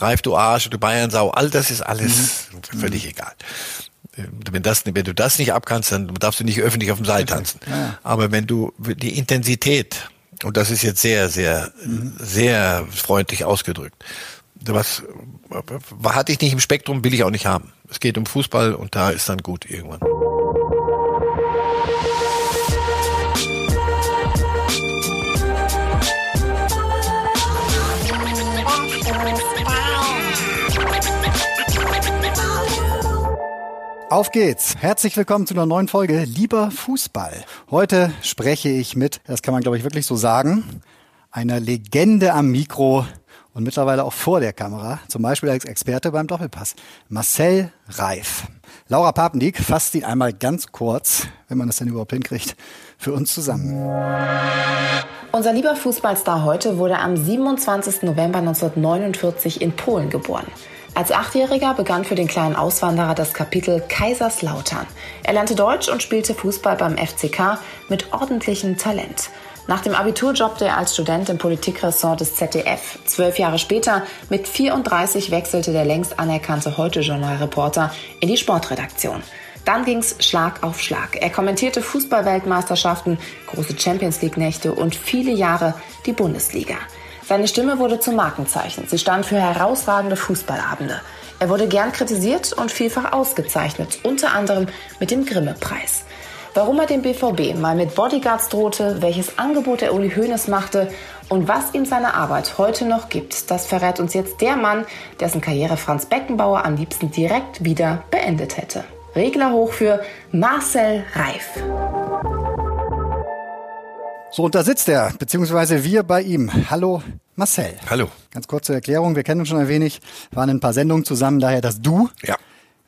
Reif, du Arsch, du Bayernsau, all das ist alles mhm. völlig mhm. egal. Wenn, das, wenn du das nicht abkannst, dann darfst du nicht öffentlich auf dem Seil tanzen. Ja. Aber wenn du die Intensität, und das ist jetzt sehr, sehr, mhm. sehr freundlich ausgedrückt, was hatte ich nicht im Spektrum, will ich auch nicht haben. Es geht um Fußball und da ist dann gut irgendwann. Auf geht's. Herzlich willkommen zu einer neuen Folge Lieber Fußball. Heute spreche ich mit, das kann man glaube ich wirklich so sagen, einer Legende am Mikro und mittlerweile auch vor der Kamera, zum Beispiel als Experte beim Doppelpass, Marcel Reif. Laura Papendieck fasst ihn einmal ganz kurz, wenn man das denn überhaupt hinkriegt, für uns zusammen. Unser lieber Fußballstar heute wurde am 27. November 1949 in Polen geboren. Als Achtjähriger begann für den kleinen Auswanderer das Kapitel Kaiserslautern. Er lernte Deutsch und spielte Fußball beim FCK mit ordentlichem Talent. Nach dem Abitur jobbte er als Student im Politikressort des ZDF. Zwölf Jahre später, mit 34, wechselte der längst anerkannte Heute-Journal-Reporter in die Sportredaktion. Dann ging's Schlag auf Schlag. Er kommentierte Fußballweltmeisterschaften, große Champions League-Nächte und viele Jahre die Bundesliga. Seine Stimme wurde zum Markenzeichen. Sie stand für herausragende Fußballabende. Er wurde gern kritisiert und vielfach ausgezeichnet, unter anderem mit dem Grimme-Preis. Warum er dem BVB mal mit Bodyguards drohte, welches Angebot er Uli Hoeneß machte und was ihm seine Arbeit heute noch gibt, das verrät uns jetzt der Mann, dessen Karriere Franz Beckenbauer am liebsten direkt wieder beendet hätte. Regler hoch für Marcel Reif. So, und da sitzt er, beziehungsweise wir bei ihm. Hallo, Marcel. Hallo. Ganz kurze Erklärung, wir kennen uns schon ein wenig, waren ein paar Sendungen zusammen, daher das Du. Ja.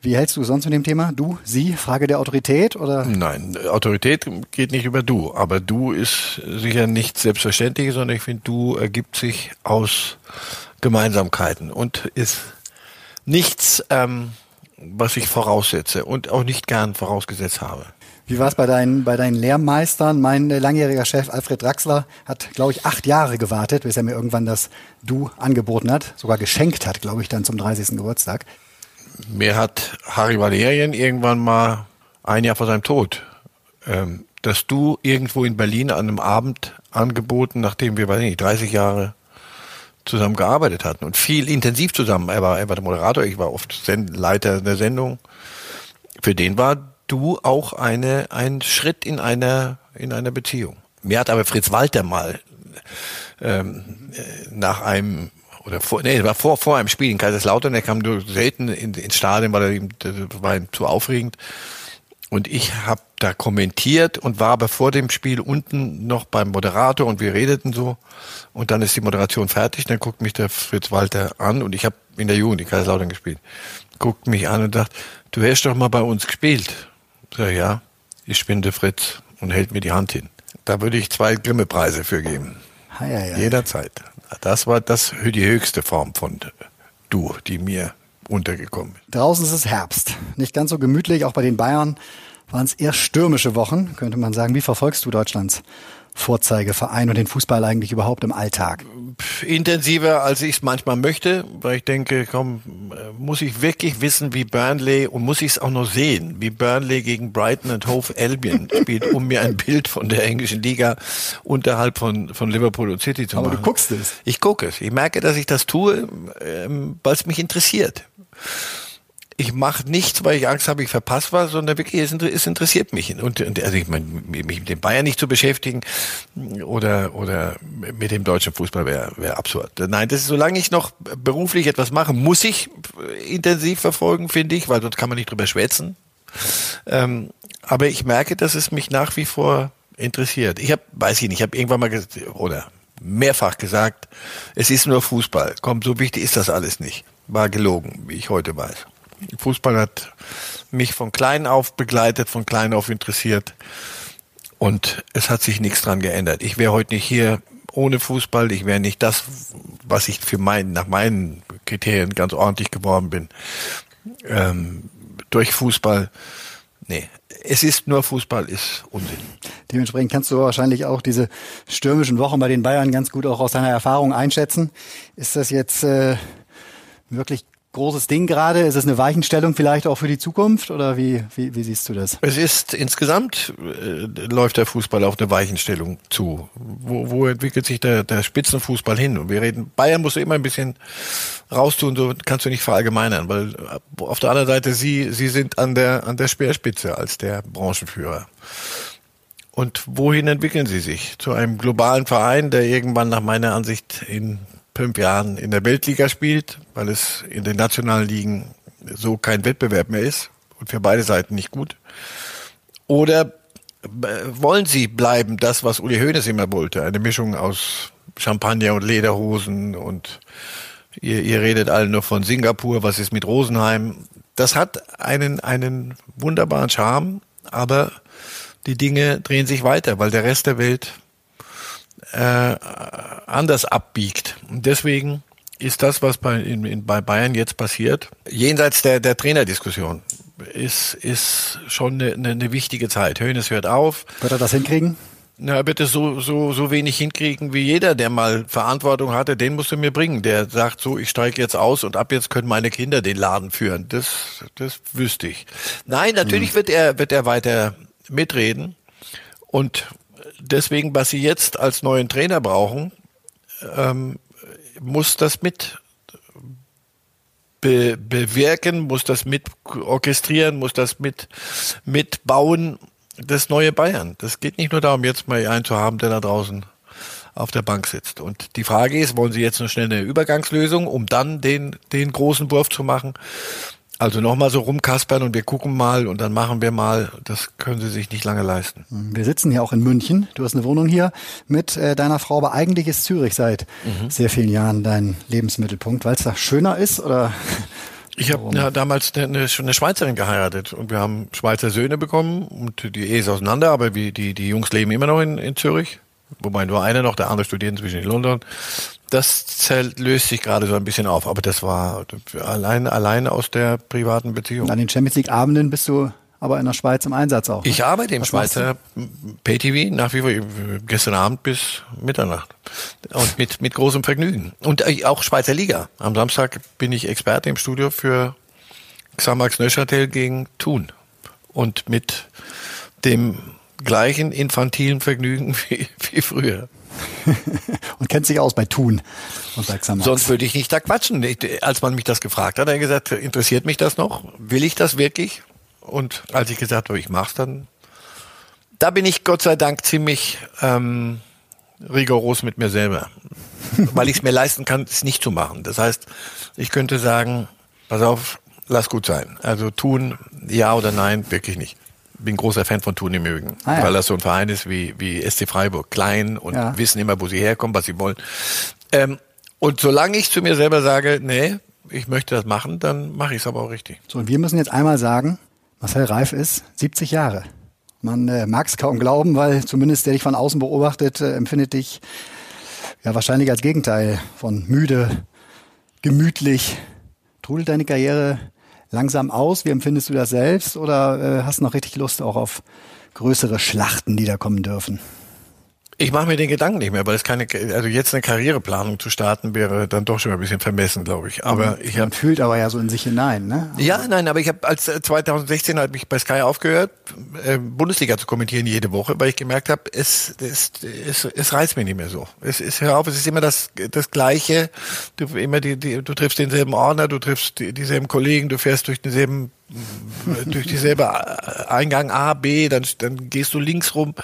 Wie hältst du sonst mit dem Thema? Du, sie, Frage der Autorität oder? Nein, Autorität geht nicht über du, aber du ist sicher nicht selbstverständlich, sondern ich finde, du ergibt sich aus Gemeinsamkeiten und ist nichts, ähm, was ich voraussetze und auch nicht gern vorausgesetzt habe. Wie war es bei deinen, bei deinen Lehrmeistern? Mein äh, langjähriger Chef Alfred Draxler hat, glaube ich, acht Jahre gewartet, bis er mir irgendwann das Du angeboten hat, sogar geschenkt hat, glaube ich, dann zum 30. Geburtstag. Mir hat Harry Valerien irgendwann mal ein Jahr vor seinem Tod ähm, das Du irgendwo in Berlin an einem Abend angeboten, nachdem wir, weiß nicht, 30 Jahre zusammen gearbeitet hatten und viel intensiv zusammen. Er war, er war der Moderator, ich war oft Leiter der Sendung. Für den war du auch eine, ein Schritt in einer, in einer Beziehung. Mir hat aber Fritz Walter mal ähm, nach einem oder vor, nee, war vor, vor einem Spiel in Kaiserslautern, er kam nur selten in, ins Stadion, weil er ihm, war ihm zu aufregend. Und ich habe da kommentiert und war aber vor dem Spiel unten noch beim Moderator und wir redeten so. Und dann ist die Moderation fertig, dann guckt mich der Fritz Walter an und ich habe in der Jugend in Kaiserslautern gespielt. Guckt mich an und sagt, du hast doch mal bei uns gespielt. Sag, ja, ich bin der Fritz und hält mir die Hand hin. Da würde ich zwei Grimme-Preise für geben. Ja, ja, ja. Jederzeit. Das war das die höchste Form von Du, die mir untergekommen ist. Draußen ist es Herbst. Nicht ganz so gemütlich, auch bei den Bayern waren es eher stürmische Wochen, könnte man sagen. Wie verfolgst du Deutschlands Vorzeigeverein und den Fußball eigentlich überhaupt im Alltag? Intensiver, als ich es manchmal möchte, weil ich denke, komm, muss ich wirklich wissen, wie Burnley und muss ich es auch noch sehen, wie Burnley gegen Brighton und Hove Albion spielt, um mir ein Bild von der englischen Liga unterhalb von, von Liverpool und City zu machen. Aber du guckst es. Ich gucke es. Ich merke, dass ich das tue, ähm, weil es mich interessiert ich mache nichts, weil ich Angst habe, ich verpasse was, sondern wirklich, es, interessiert mich. Und, also ich meine, mich mit dem Bayern nicht zu beschäftigen oder, oder mit dem deutschen Fußball wäre wär absurd. Nein, das ist, solange ich noch beruflich etwas mache, muss ich intensiv verfolgen, finde ich, weil sonst kann man nicht drüber schwätzen. Ähm, aber ich merke, dass es mich nach wie vor interessiert. Ich habe, weiß ich nicht, ich habe irgendwann mal oder mehrfach gesagt, es ist nur Fußball. Komm, so wichtig ist das alles nicht. War gelogen, wie ich heute weiß. Fußball hat mich von klein auf begleitet, von klein auf interessiert. Und es hat sich nichts dran geändert. Ich wäre heute nicht hier ohne Fußball. Ich wäre nicht das, was ich für meinen, nach meinen Kriterien ganz ordentlich geworden bin. Ähm, durch Fußball. Nee, es ist nur Fußball, ist Unsinn. Dementsprechend kannst du wahrscheinlich auch diese stürmischen Wochen bei den Bayern ganz gut auch aus deiner Erfahrung einschätzen. Ist das jetzt äh, wirklich großes Ding gerade? Ist es eine Weichenstellung vielleicht auch für die Zukunft oder wie, wie, wie siehst du das? Es ist insgesamt äh, läuft der Fußball auf eine Weichenstellung zu. Wo, wo entwickelt sich der, der Spitzenfußball hin? Und wir reden, Bayern muss immer ein bisschen raustun, so kannst du nicht verallgemeinern, weil auf der anderen Seite sie, sie sind an der, an der Speerspitze als der Branchenführer. Und wohin entwickeln sie sich? Zu einem globalen Verein, der irgendwann nach meiner Ansicht in fünf Jahren in der Weltliga spielt, weil es in den nationalen Ligen so kein Wettbewerb mehr ist und für beide Seiten nicht gut. Oder äh, wollen sie bleiben, das, was Uli Hoeneß immer wollte, eine Mischung aus Champagner und Lederhosen und ihr, ihr redet alle nur von Singapur, was ist mit Rosenheim? Das hat einen, einen wunderbaren Charme, aber die Dinge drehen sich weiter, weil der Rest der Welt äh, anders abbiegt. Und deswegen ist das, was bei, in, in, bei Bayern jetzt passiert, jenseits der, der Trainerdiskussion, ist, ist schon eine, eine wichtige Zeit. Hönes hört auf. Wird er das hinkriegen? Na, er wird es so, so, so wenig hinkriegen wie jeder, der mal Verantwortung hatte, den musst du mir bringen. Der sagt so, ich steige jetzt aus und ab jetzt können meine Kinder den Laden führen. Das, das wüsste ich. Nein, natürlich hm. wird er, wird er weiter mitreden. Und deswegen, was sie jetzt als neuen Trainer brauchen, ähm, muss das mit be bewirken, muss das mit orchestrieren, muss das mit mitbauen, das neue Bayern. Das geht nicht nur darum, jetzt mal einen zu haben, der da draußen auf der Bank sitzt. Und die Frage ist, wollen Sie jetzt eine schnelle Übergangslösung, um dann den, den großen Wurf zu machen? Also nochmal so rumkaspern und wir gucken mal und dann machen wir mal. Das können Sie sich nicht lange leisten. Wir sitzen hier auch in München. Du hast eine Wohnung hier mit äh, deiner Frau, aber eigentlich ist Zürich seit mhm. sehr vielen Jahren dein Lebensmittelpunkt, weil es da schöner ist oder? Ich habe ja, damals eine, eine Schweizerin geheiratet und wir haben Schweizer Söhne bekommen und die Ehe ist auseinander, aber wie, die, die Jungs leben immer noch in, in Zürich. Wobei nur einer noch, der andere studiert inzwischen in London das Zelt löst sich gerade so ein bisschen auf, aber das war allein, allein aus der privaten Beziehung. An den Champions League Abenden bist du aber in der Schweiz im Einsatz auch. Ne? Ich arbeite im Was Schweizer PayTV nach wie vor gestern Abend bis Mitternacht und mit mit großem Vergnügen und äh, auch Schweizer Liga. Am Samstag bin ich Experte im Studio für Xamax Neuchâtel gegen Thun und mit dem gleichen infantilen Vergnügen wie, wie früher. und kennt sich aus bei Xamax. Sonst würde ich nicht da quatschen. Als man mich das gefragt hat, hat er gesagt, interessiert mich das noch? Will ich das wirklich? Und als ich gesagt habe, ich mach's dann, da bin ich Gott sei Dank ziemlich ähm, rigoros mit mir selber, weil ich es mir leisten kann, es nicht zu machen. Das heißt, ich könnte sagen, pass auf, lass gut sein. Also tun, ja oder nein, wirklich nicht bin großer Fan von Tun im Mögen, ah, ja. weil das so ein Verein ist wie, wie SC Freiburg, klein und ja. wissen immer, wo sie herkommen, was sie wollen. Ähm, und solange ich zu mir selber sage, nee, ich möchte das machen, dann mache ich es aber auch richtig. So, und wir müssen jetzt einmal sagen, Marcel Reif ist 70 Jahre. Man äh, mag es kaum glauben, weil zumindest der dich von außen beobachtet, äh, empfindet dich ja wahrscheinlich als Gegenteil von müde, gemütlich. Trudelt deine Karriere langsam aus? Wie empfindest du das selbst? Oder äh, hast du noch richtig Lust auch auf größere Schlachten, die da kommen dürfen? Ich mache mir den Gedanken nicht mehr, weil es keine, also jetzt eine Karriereplanung zu starten wäre dann doch schon ein bisschen vermessen, glaube ich. Aber ich Man fühlt aber ja so in sich hinein, ne? Aber ja, nein, aber ich habe als 2016 äh, hat mich bei Sky aufgehört, äh, Bundesliga zu kommentieren jede Woche, weil ich gemerkt habe, es, es, es, es reizt mich nicht mehr so. Es ist hör auf, es ist immer das das Gleiche. Du immer die, die du triffst denselben Ordner, du triffst die, dieselben Kollegen, du fährst durch denselben durch dieselbe Eingang A, B, dann dann gehst du links rum.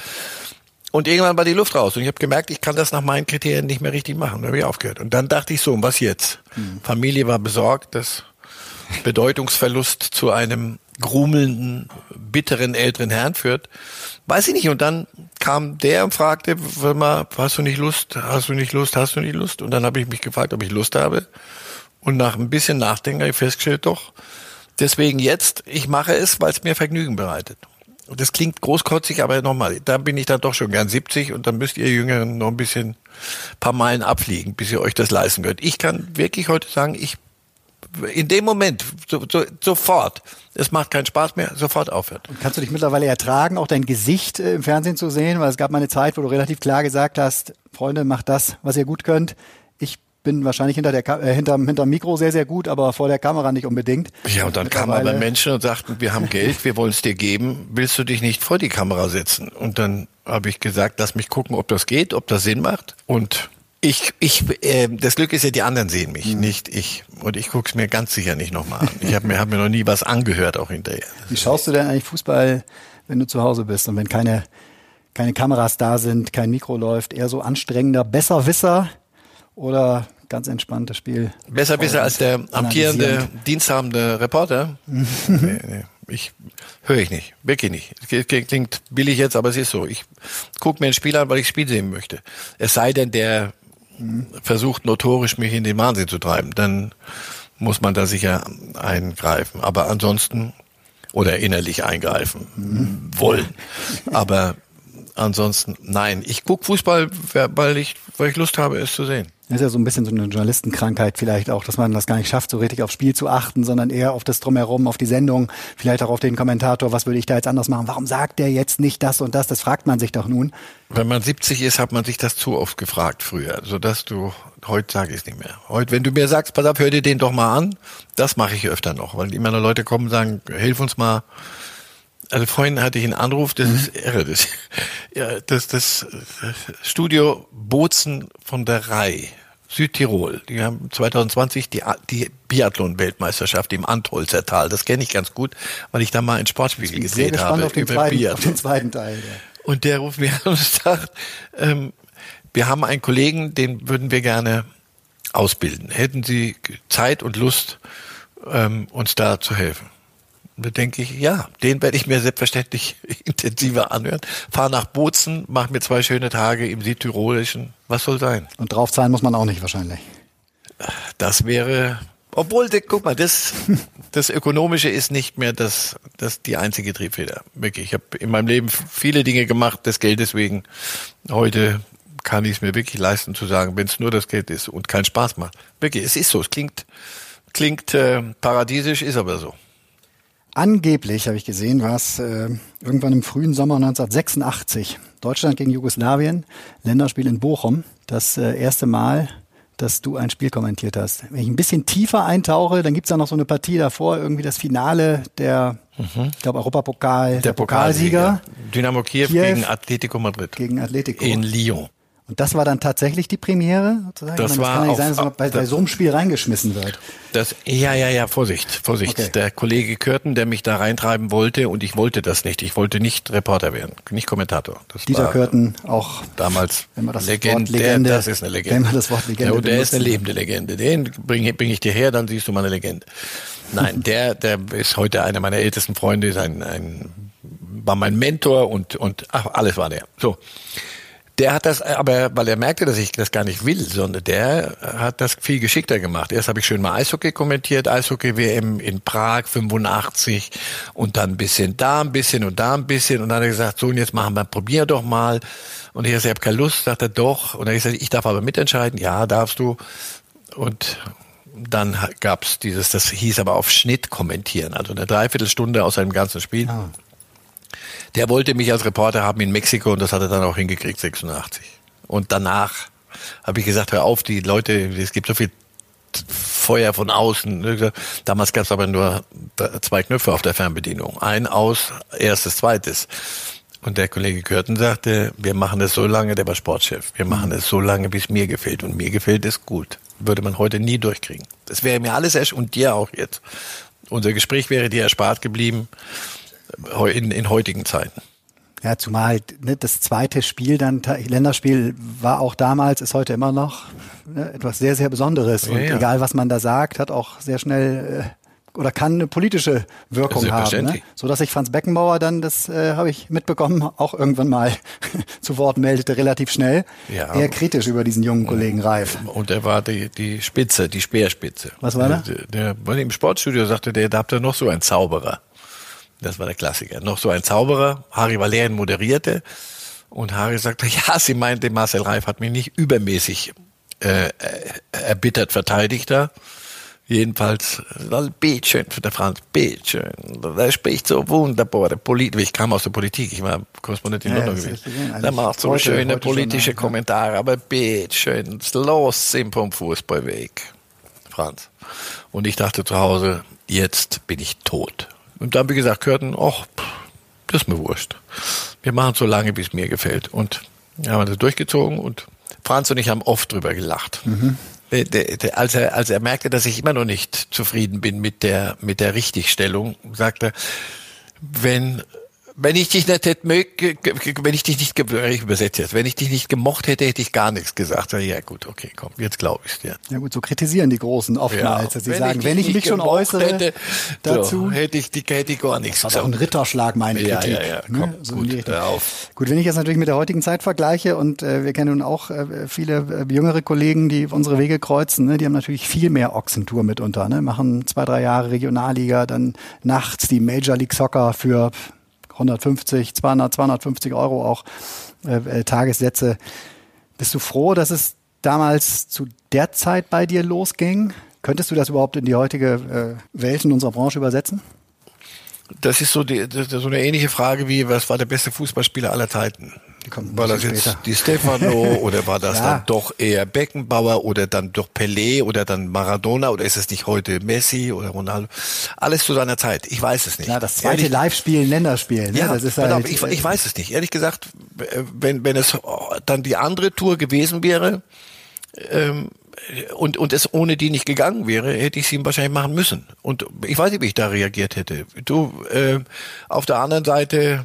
Und irgendwann war die Luft raus. Und ich habe gemerkt, ich kann das nach meinen Kriterien nicht mehr richtig machen. Da habe ich aufgehört. Und dann dachte ich so, was jetzt? Mhm. Familie war besorgt, dass Bedeutungsverlust zu einem grumelnden, bitteren älteren Herrn führt. Weiß ich nicht. Und dann kam der und fragte, mal, hast du nicht Lust? Hast du nicht Lust? Hast du nicht Lust? Und dann habe ich mich gefragt, ob ich Lust habe. Und nach ein bisschen Nachdenken habe ich festgestellt, doch. Deswegen jetzt, ich mache es, weil es mir Vergnügen bereitet das klingt großkotzig, aber nochmal, da bin ich dann doch schon gern 70 und dann müsst ihr Jüngeren noch ein bisschen paar Meilen abfliegen, bis ihr euch das leisten könnt. Ich kann wirklich heute sagen, ich in dem Moment, so, so, sofort, es macht keinen Spaß mehr, sofort aufhört. Und kannst du dich mittlerweile ertragen, auch dein Gesicht äh, im Fernsehen zu sehen? Weil es gab mal eine Zeit, wo du relativ klar gesagt hast, Freunde, macht das, was ihr gut könnt. Ich bin wahrscheinlich hinter der Ka äh, hinterm, hinterm Mikro sehr, sehr gut, aber vor der Kamera nicht unbedingt. Ja, und dann kam aber Menschen und sagten, wir haben Geld, wir wollen es dir geben, willst du dich nicht vor die Kamera setzen? Und dann habe ich gesagt, lass mich gucken, ob das geht, ob das Sinn macht. Und ich, ich, äh, das Glück ist ja, die anderen sehen mich, mhm. nicht ich. Und ich gucke es mir ganz sicher nicht nochmal an. Ich habe mir, hab mir noch nie was angehört, auch hinterher. Wie schaust du denn eigentlich Fußball, wenn du zu Hause bist und wenn keine, keine Kameras da sind, kein Mikro läuft, eher so anstrengender Besserwisser oder ganz entspanntes Spiel? Besserwisser als der amtierende, diensthabende Reporter? nee, nee. Ich höre ich nicht, wirklich nicht. Klingt billig jetzt, aber es ist so. Ich gucke mir ein Spiel an, weil ich Spiel sehen möchte. Es sei denn, der versucht notorisch mich in den Wahnsinn zu treiben, dann muss man da sicher eingreifen. Aber ansonsten oder innerlich eingreifen mhm. wollen. Aber ansonsten nein. Ich gucke Fußball, weil ich, weil ich Lust habe, es zu sehen. Das ist ja so ein bisschen so eine Journalistenkrankheit vielleicht auch, dass man das gar nicht schafft, so richtig aufs Spiel zu achten, sondern eher auf das Drumherum, auf die Sendung, vielleicht auch auf den Kommentator, was würde ich da jetzt anders machen? Warum sagt der jetzt nicht das und das? Das fragt man sich doch nun. Wenn man 70 ist, hat man sich das zu oft gefragt früher, sodass du, heute sage ich es nicht mehr. Heute, wenn du mir sagst, pass auf, hör dir den doch mal an, das mache ich öfter noch, weil immer noch Leute kommen und sagen, hilf uns mal, also vorhin hatte ich einen Anruf, das mhm. ist irre. Das, ja, das, das, das Studio Bozen von der Rai, Südtirol. Die haben 2020 die, die Biathlon-Weltmeisterschaft im Antholzer Tal. Das kenne ich ganz gut, weil ich da mal ein Sportspiegel gedreht habe. Auf den, über zweiten, Biathlon. auf den zweiten Teil. Ja. Und der ruft mir an und sagt, ähm, wir haben einen Kollegen, den würden wir gerne ausbilden. Hätten Sie Zeit und Lust, ähm, uns da zu helfen? Da denke ich, ja, den werde ich mir selbstverständlich intensiver anhören. Fahr nach Bozen, mach mir zwei schöne Tage im Südtirolischen. Was soll sein? Und draufzahlen muss man auch nicht wahrscheinlich. Das wäre, obwohl, guck mal, das, das Ökonomische ist nicht mehr das, das die einzige Triebfeder. Wirklich. Ich habe in meinem Leben viele Dinge gemacht, des Geldes wegen. Heute kann ich es mir wirklich leisten zu sagen, wenn es nur das Geld ist und keinen Spaß macht. Wirklich, es ist so. Es klingt, klingt äh, paradiesisch, ist aber so. Angeblich, habe ich gesehen, war es äh, irgendwann im frühen Sommer 1986. Deutschland gegen Jugoslawien, Länderspiel in Bochum. Das äh, erste Mal, dass du ein Spiel kommentiert hast. Wenn ich ein bisschen tiefer eintauche, dann gibt's da noch so eine Partie davor, irgendwie das Finale der, mhm. ich glaube, Europapokal, der, Pokalsieger. Dynamo Kiew, Kiew, gegen Atletico Madrid. Gegen Atletico. In Lyon. Und das war dann tatsächlich die Premiere? Sozusagen? Das, meine, das war kann nicht sein, dass man bei, bei, so einem Spiel reingeschmissen wird. Das, ja, ja, ja, Vorsicht, Vorsicht. Okay. Der Kollege Kürten, der mich da reintreiben wollte und ich wollte das nicht. Ich wollte nicht Reporter werden, nicht Kommentator. Das Dieter Kürten auch damals wenn man das Legende, Wort Legende, der, das ist eine Legende. Wenn man das Wort Legende ja, der ist eine lebende Legende. Den bringe bring ich dir her, dann siehst du mal eine Legende. Nein, der, der ist heute einer meiner ältesten Freunde, ist ein, ein war mein Mentor und und ach, alles war der. So. Der hat das aber, weil er merkte, dass ich das gar nicht will, sondern der hat das viel geschickter gemacht. Erst habe ich schön mal Eishockey kommentiert, Eishockey-WM in Prag 85 und dann ein bisschen da ein bisschen und da ein bisschen und dann hat er gesagt, so und jetzt machen wir, probier doch mal. Und ich habe gesagt, keine Lust, sagt er doch. Und dann habe ich gesagt, ich darf aber mitentscheiden. Ja, darfst du. Und dann gab's dieses, das hieß aber auf Schnitt kommentieren, also eine Dreiviertelstunde aus einem ganzen Spiel. Ah. Der wollte mich als Reporter haben in Mexiko und das hat er dann auch hingekriegt, 86. Und danach habe ich gesagt, hör auf, die Leute, es gibt so viel Feuer von außen. Damals gab es aber nur zwei Knöpfe auf der Fernbedienung. Ein aus, erstes, zweites. Und der Kollege Körten sagte, wir machen es so lange, der war Sportchef, wir machen es so lange, bis mir gefällt. Und mir gefällt es gut. Würde man heute nie durchkriegen. Das wäre mir alles erst und dir auch jetzt. Unser Gespräch wäre dir erspart geblieben in, in heutigen Zeiten. Ja, zumal ne, das zweite Spiel, dann Länderspiel, war auch damals, ist heute immer noch ne, etwas sehr, sehr Besonderes. Und ja. egal, was man da sagt, hat auch sehr schnell äh, oder kann eine politische Wirkung haben. Ne? So dass sich Franz Beckenbauer dann, das äh, habe ich mitbekommen, auch irgendwann mal zu Wort meldete, relativ schnell. Ja. Eher kritisch über diesen jungen Kollegen Reif. Und er war die, die Spitze, die Speerspitze. Was war der? Der, der im Sportstudio sagte, der, da habt ihr noch so einen Zauberer. Das war der Klassiker. Noch so ein Zauberer. Harry Valerian moderierte. Und Harry sagte, ja, sie meinte, Marcel Reif hat mich nicht übermäßig äh, erbittert verteidigt da. Jedenfalls, Bildschön für der Franz, Bildschön. Der spricht so wunderbar. Der Polit ich kam aus der Politik, ich war Korrespondent in ja, London gewesen. Der macht so heute, schöne heute politische schon, Kommentare, aber Bildschön, los sind vom Fußballweg. Franz. Und ich dachte zu Hause, jetzt bin ich tot. Und dann, wie gesagt, hörten, ach, das ist mir wurscht. Wir machen so lange, wie es mir gefällt. Und haben das durchgezogen und Franz und ich haben oft drüber gelacht. Mhm. Der, der, als, er, als er merkte, dass ich immer noch nicht zufrieden bin mit der, mit der Richtigstellung, sagte er, wenn wenn ich dich nicht hätte, wenn ich dich nicht, ich übersetze jetzt, wenn ich dich nicht gemocht hätte, hätte ich gar nichts gesagt. Ja gut, okay, komm, jetzt glaube ich dir. Ja gut, so kritisieren die Großen oftmals, ja, dass sie sagen, wenn ich mich schon äußere hätte, dazu, so, hätte ich, die, hätte ich gar nichts. Das ist auch ein Ritterschlag, meine ja, Kritik. Ja, ja, komm, ne? so gut, auf. gut, wenn ich das natürlich mit der heutigen Zeit vergleiche und äh, wir kennen nun auch äh, viele äh, jüngere Kollegen, die unsere Wege kreuzen, ne? die haben natürlich viel mehr Ochsentour mitunter, ne? machen zwei, drei Jahre Regionalliga, dann nachts die Major League Soccer für 150, 200, 250 Euro auch äh, äh, Tagessätze. Bist du froh, dass es damals zu der Zeit bei dir losging? Könntest du das überhaupt in die heutige äh, Welt in unserer Branche übersetzen? Das ist so, die, das ist so eine ähnliche Frage wie, was war der beste Fußballspieler aller Zeiten? War das jetzt später. die Stefano oder war das ja. dann doch eher Beckenbauer oder dann doch Pelé oder dann Maradona oder ist es nicht heute Messi oder Ronaldo? Alles zu seiner Zeit. Ich weiß es nicht. Ja, das zweite Live-Spiel, Länderspiel. Ne? Ja, das ist halt, ich, ich weiß es nicht. Ehrlich gesagt, wenn, wenn es dann die andere Tour gewesen wäre, ähm, und, und es ohne die nicht gegangen wäre, hätte ich sie wahrscheinlich machen müssen. Und ich weiß nicht, wie ich da reagiert hätte. Du, äh, auf der anderen Seite,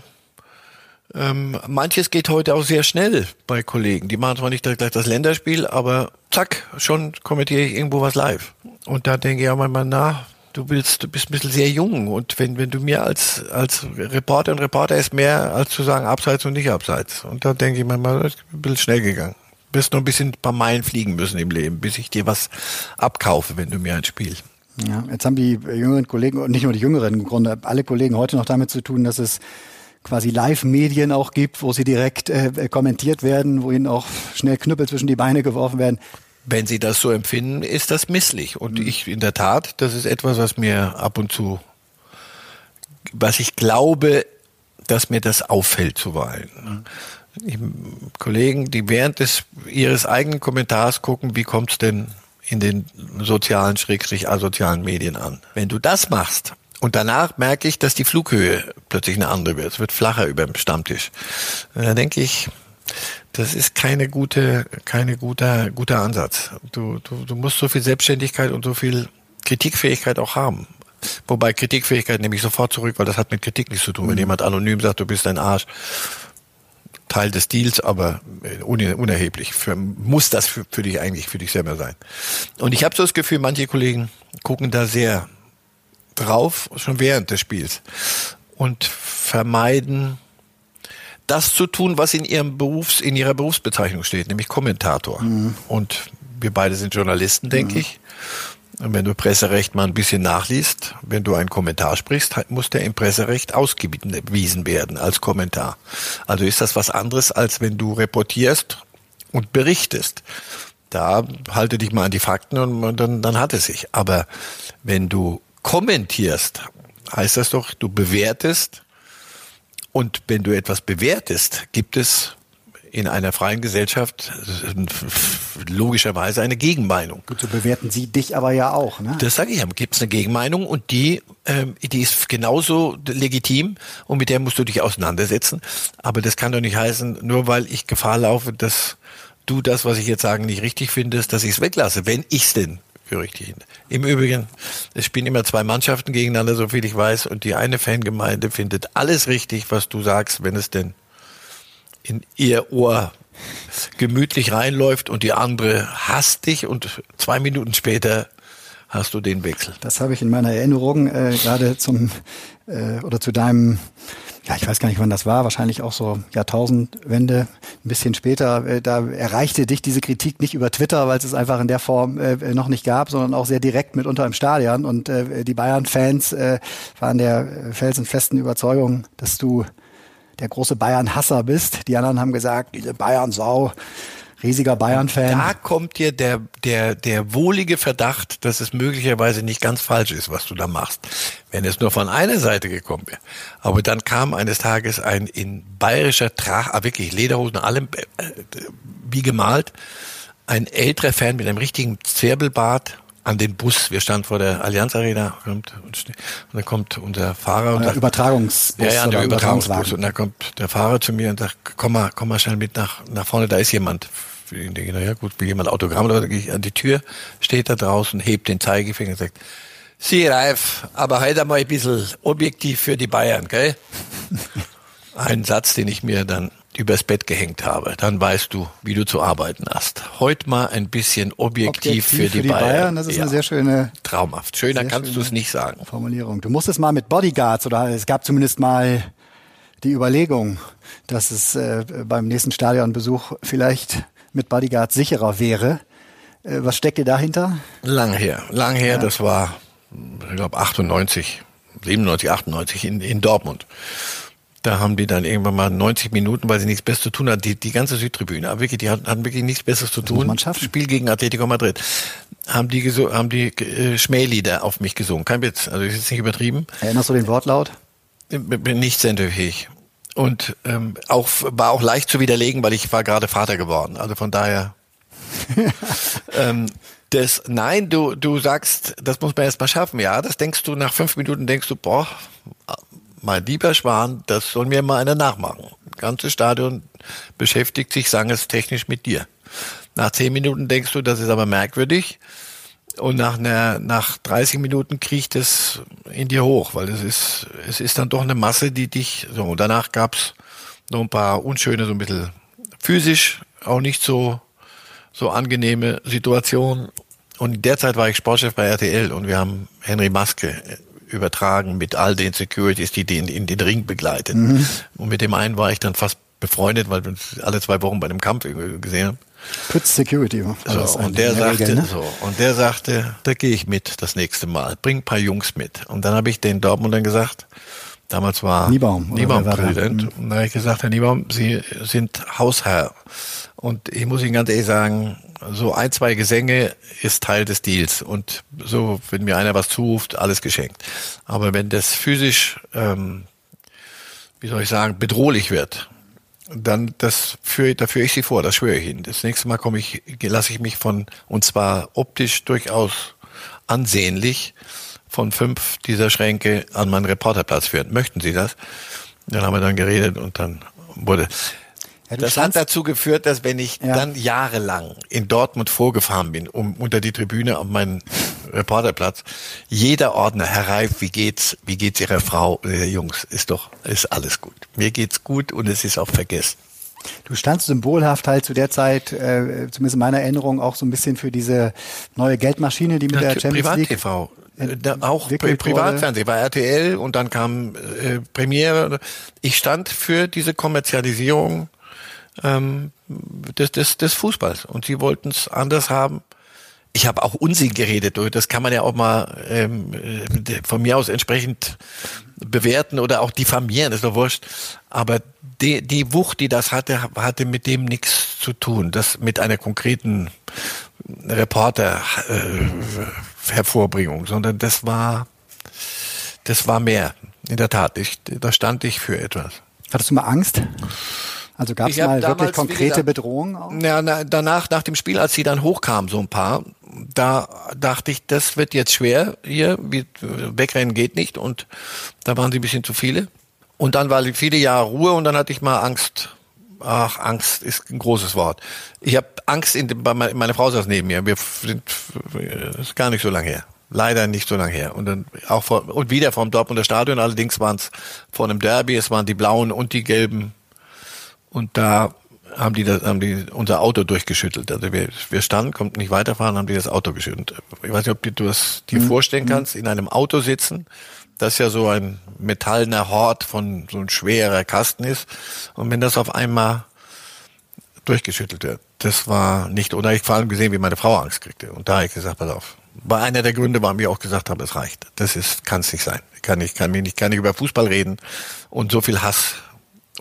ähm, manches geht heute auch sehr schnell bei Kollegen. Die machen zwar nicht gleich das Länderspiel, aber zack, schon kommentiere ich irgendwo was live. Und da denke ich auch manchmal, na, du willst, du bist ein bisschen sehr jung und wenn, wenn du mir als, als Reporter und Reporter ist mehr als zu sagen abseits und nicht abseits. Und da denke ich manchmal, das ist ein bisschen schnell gegangen. Du wirst noch ein bisschen ein paar Meilen fliegen müssen im Leben, bis ich dir was abkaufe, wenn du mir ein Spiel. Ja, jetzt haben die jüngeren Kollegen, und nicht nur die jüngeren im Grunde, alle Kollegen heute noch damit zu tun, dass es quasi Live-Medien auch gibt, wo sie direkt äh, kommentiert werden, wo ihnen auch schnell Knüppel zwischen die Beine geworfen werden. Wenn Sie das so empfinden, ist das misslich. Und mhm. ich in der Tat, das ist etwas, was mir ab und zu, was ich glaube, dass mir das auffällt zuweilen. Mhm. Ich, Kollegen, die während des ihres eigenen Kommentars gucken, wie kommt es denn in den sozialen, schrägstrich asozialen Medien an. Wenn du das machst, und danach merke ich, dass die Flughöhe plötzlich eine andere wird. Es wird flacher über dem Stammtisch. Und da denke ich, das ist keine gute, keine guter, guter Ansatz. Du, du, du musst so viel Selbstständigkeit und so viel Kritikfähigkeit auch haben. Wobei Kritikfähigkeit nehme ich sofort zurück, weil das hat mit Kritik nichts zu tun. Wenn mhm. jemand anonym sagt, du bist ein Arsch, Teil des Deals, aber unerheblich. Für, muss das für, für dich eigentlich für dich selber sein. Und ich habe so das Gefühl, manche Kollegen gucken da sehr drauf, schon während des Spiels. Und vermeiden, das zu tun, was in ihrem Berufs, in ihrer Berufsbezeichnung steht, nämlich Kommentator. Mhm. Und wir beide sind Journalisten, denke mhm. ich. Und wenn du Presserecht mal ein bisschen nachliest, wenn du einen Kommentar sprichst, muss der im Presserecht ausgewiesen werden als Kommentar. Also ist das was anderes, als wenn du reportierst und berichtest. Da halte dich mal an die Fakten und dann, dann hat es sich. Aber wenn du kommentierst, heißt das doch, du bewertest. Und wenn du etwas bewertest, gibt es in einer freien Gesellschaft logischerweise eine Gegenmeinung. Gut, so bewerten Sie dich aber ja auch, ne? Das sage ich ja. Gibt es eine Gegenmeinung und die, ähm, die ist genauso legitim und mit der musst du dich auseinandersetzen. Aber das kann doch nicht heißen, nur weil ich Gefahr laufe, dass du das, was ich jetzt sagen, nicht richtig findest, dass ich es weglasse, wenn ich es denn hin. Im Übrigen, es spielen immer zwei Mannschaften gegeneinander, so viel ich weiß, und die eine Fangemeinde findet alles richtig, was du sagst, wenn es denn in ihr Ohr gemütlich reinläuft und die andere hasst dich und zwei Minuten später hast du den Wechsel. Das habe ich in meiner Erinnerung äh, gerade zum äh, oder zu deinem ja, ich weiß gar nicht, wann das war, wahrscheinlich auch so Jahrtausendwende, ein bisschen später. Äh, da erreichte dich diese Kritik nicht über Twitter, weil es es einfach in der Form äh, noch nicht gab, sondern auch sehr direkt mitunter im Stadion. Und äh, die Bayern-Fans äh, waren der felsenfesten Überzeugung, dass du der große Bayern-Hasser bist. Die anderen haben gesagt, diese Bayern-Sau Riesiger Bayern-Fan. Da kommt dir der, der, der wohlige Verdacht, dass es möglicherweise nicht ganz falsch ist, was du da machst. Wenn es nur von einer Seite gekommen wäre. Aber dann kam eines Tages ein in bayerischer Trach, ah, wirklich Lederhosen, allem, äh, wie gemalt, ein älterer Fan mit einem richtigen Zwirbelbart an den Bus. Wir standen vor der Allianz Arena und, und dann kommt unser Fahrer und der Übertragungsbus. Ja, ja, der Übertragungsbus. Und dann kommt der Fahrer zu mir und sagt, komm mal, komm mal schnell mit nach, nach vorne, da ist jemand. Ich denke, naja, gut, will jemand Autogramm oder gehe ich an die Tür, steht da draußen, hebt den Zeigefinger und sagt, Sie Reif, aber heute mal ein bisschen objektiv für die Bayern, gell? Ein Satz, den ich mir dann übers Bett gehängt habe, dann weißt du, wie du zu arbeiten hast. Heute mal ein bisschen objektiv, objektiv für, die, für die Bayern. Bayern. Das ist ja. eine sehr schöne. Traumhaft. Schöner kannst du es nicht sagen. Formulierung. Du musstest mal mit Bodyguards oder es gab zumindest mal die Überlegung, dass es äh, beim nächsten Stadionbesuch vielleicht mit Bodyguards sicherer wäre. Äh, was steckt dir dahinter? Lang her, lang her. Ja. Das war, ich glaube, 98, 97, 98 in, in Dortmund. Da haben die dann irgendwann mal 90 Minuten, weil sie nichts Besseres zu tun hatten, die, die ganze Südtribüne, aber wirklich, die hatten, hatten wirklich nichts Besseres zu tun. Spiel gegen Atletico Madrid. Haben die, haben die äh, Schmählieder auf mich gesungen. Kein Witz, also ist jetzt nicht übertrieben. Erinnerst du den Wortlaut? Bin nicht sendefähig. Und ähm, auch war auch leicht zu widerlegen, weil ich war gerade Vater geworden. Also von daher. ähm, das, nein, du, du sagst, das muss man erst mal schaffen. Ja, das denkst du nach fünf Minuten, denkst du, boah, mein lieber Schwan, das soll mir mal einer nachmachen. Das ganze Stadion beschäftigt sich technisch mit dir. Nach zehn Minuten denkst du, das ist aber merkwürdig. Und nach einer, nach 30 Minuten kriecht es in dir hoch, weil es ist, es ist dann doch eine Masse, die dich, so, und danach gab's noch ein paar unschöne, so ein bisschen physisch auch nicht so, so angenehme Situationen. Und derzeit war ich Sportchef bei RTL und wir haben Henry Maske übertragen mit all den Securities, die den in den Ring begleiten. Mhm. Und mit dem einen war ich dann fast befreundet, weil wir uns alle zwei Wochen bei einem Kampf gesehen haben. Pütz Security. So, und der sagte, Regel, ne? so, und der sagte, da gehe ich mit das nächste Mal. Bring ein paar Jungs mit. Und dann habe ich den Dortmundern gesagt, damals war Niebaum, Niebaum Präsident. Mhm. Und da habe ich gesagt, Herr Niebaum, Sie sind Hausherr. Und ich muss Ihnen ganz ehrlich sagen, so ein, zwei Gesänge ist Teil des Deals. Und so, wenn mir einer was zuruft, alles geschenkt. Aber wenn das physisch, ähm, wie soll ich sagen, bedrohlich wird, dann das führe, da führe ich sie vor, das schwöre ich Ihnen. Das nächste Mal komme ich, lasse ich mich von, und zwar optisch durchaus ansehnlich, von fünf dieser Schränke an meinen Reporterplatz führen. Möchten Sie das? Dann haben wir dann geredet und dann wurde, ja, das hat dazu geführt, dass wenn ich ja. dann jahrelang in Dortmund vorgefahren bin, um unter die Tribüne auf meinen Reporterplatz, jeder Ordner, Herr Reif, wie geht's, wie geht's Ihrer Frau, äh, Jungs, ist doch, ist alles gut. Mir geht's gut und es ist auch vergessen. Du standst symbolhaft halt zu der Zeit, äh, zumindest in meiner Erinnerung, auch so ein bisschen für diese neue Geldmaschine, die mit ja, der Champions Privat League... TV. Äh, auch Privatfernsehen, bei RTL und dann kam äh, Premiere. Ich stand für diese Kommerzialisierung ähm, des, des, des Fußballs. Und sie wollten es anders haben. Ich habe auch Unsinn geredet, das kann man ja auch mal ähm, äh, von mir aus entsprechend bewerten oder auch diffamieren, ist doch wurscht. Aber die, die Wucht, die das hatte, hatte mit dem nichts zu tun. Das mit einer konkreten Reporter-Hervorbringung, äh, sondern das war, das war mehr. In der Tat, ich, da stand ich für etwas. Hattest du mal Angst? Also gab es mal damals, wirklich konkrete gesagt, Bedrohungen? Auch? Ja, na, danach, nach dem Spiel, als sie dann hochkamen, so ein paar, da dachte ich, das wird jetzt schwer hier, wegrennen geht nicht und da waren sie ein bisschen zu viele. Und dann war viele Jahre Ruhe und dann hatte ich mal Angst. Ach, Angst ist ein großes Wort. Ich habe Angst, in, bei meine, Frau saß neben mir. Wir sind, das ist gar nicht so lange her. Leider nicht so lange her. Und dann auch vor, und wieder vom Dortmunder Stadion. Allerdings waren es vor einem Derby. Es waren die blauen und die gelben und da haben die, das, haben die unser Auto durchgeschüttelt. Also wir, wir standen, konnten nicht weiterfahren, haben die das Auto geschüttelt. Ich weiß nicht, ob du das dir mhm. vorstellen mhm. kannst, in einem Auto sitzen, das ja so ein metallener Hort von so ein schwerer Kasten ist. Und wenn das auf einmal durchgeschüttelt wird, das war nicht, oder ich vor allem gesehen, wie meine Frau Angst kriegte. Und da habe ich gesagt, pass auf. Bei einer der Gründe war mir auch gesagt habe, es reicht. Das ist, kann es nicht sein. Ich kann nicht, kann mir nicht, kann nicht über Fußball reden und so viel Hass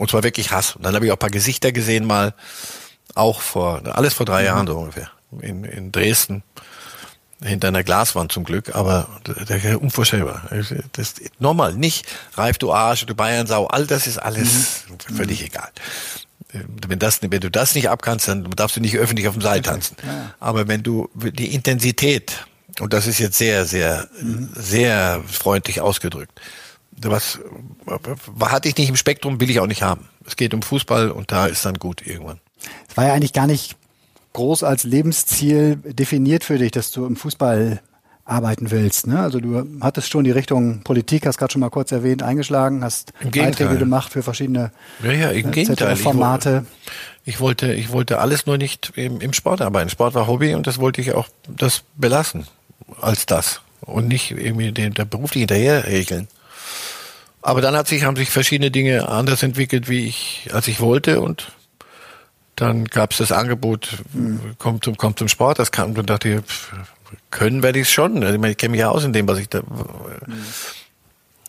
und zwar wirklich Hass. Und dann habe ich auch ein paar Gesichter gesehen mal, Auch vor, alles vor drei mhm. Jahren so ungefähr. In, in Dresden. Hinter einer Glaswand zum Glück, aber das ist unvorstellbar. Das normal, nicht Reif, du Arsch, du Bayernsau, all das ist alles mhm. völlig egal. Wenn, das, wenn du das nicht abkannst, dann darfst du nicht öffentlich auf dem Seil tanzen. Ja. Aber wenn du die Intensität, und das ist jetzt sehr, sehr, mhm. sehr freundlich ausgedrückt, was hatte ich nicht im Spektrum, will ich auch nicht haben. Es geht um Fußball und da ist dann gut irgendwann. Es war ja eigentlich gar nicht groß als Lebensziel definiert für dich, dass du im Fußball arbeiten willst. Ne? Also du hattest schon die Richtung Politik, hast gerade schon mal kurz erwähnt, eingeschlagen, hast Beiträge gemacht für verschiedene ja, ja, im äh, Formate. Ich wollte, ich wollte alles nur nicht im, im Sport arbeiten. Sport war Hobby und das wollte ich auch das belassen als das und nicht irgendwie den, der beruflich hinterherregeln. Aber dann hat sich, haben sich verschiedene Dinge anders entwickelt, wie ich, als ich wollte und dann gab es das Angebot, mhm. kommt zum, kommt zum Sport. Das kam und dachte ich, können werde ich es schon. Also ich, meine, ich kenne mich ja aus in dem, was ich da. Mhm.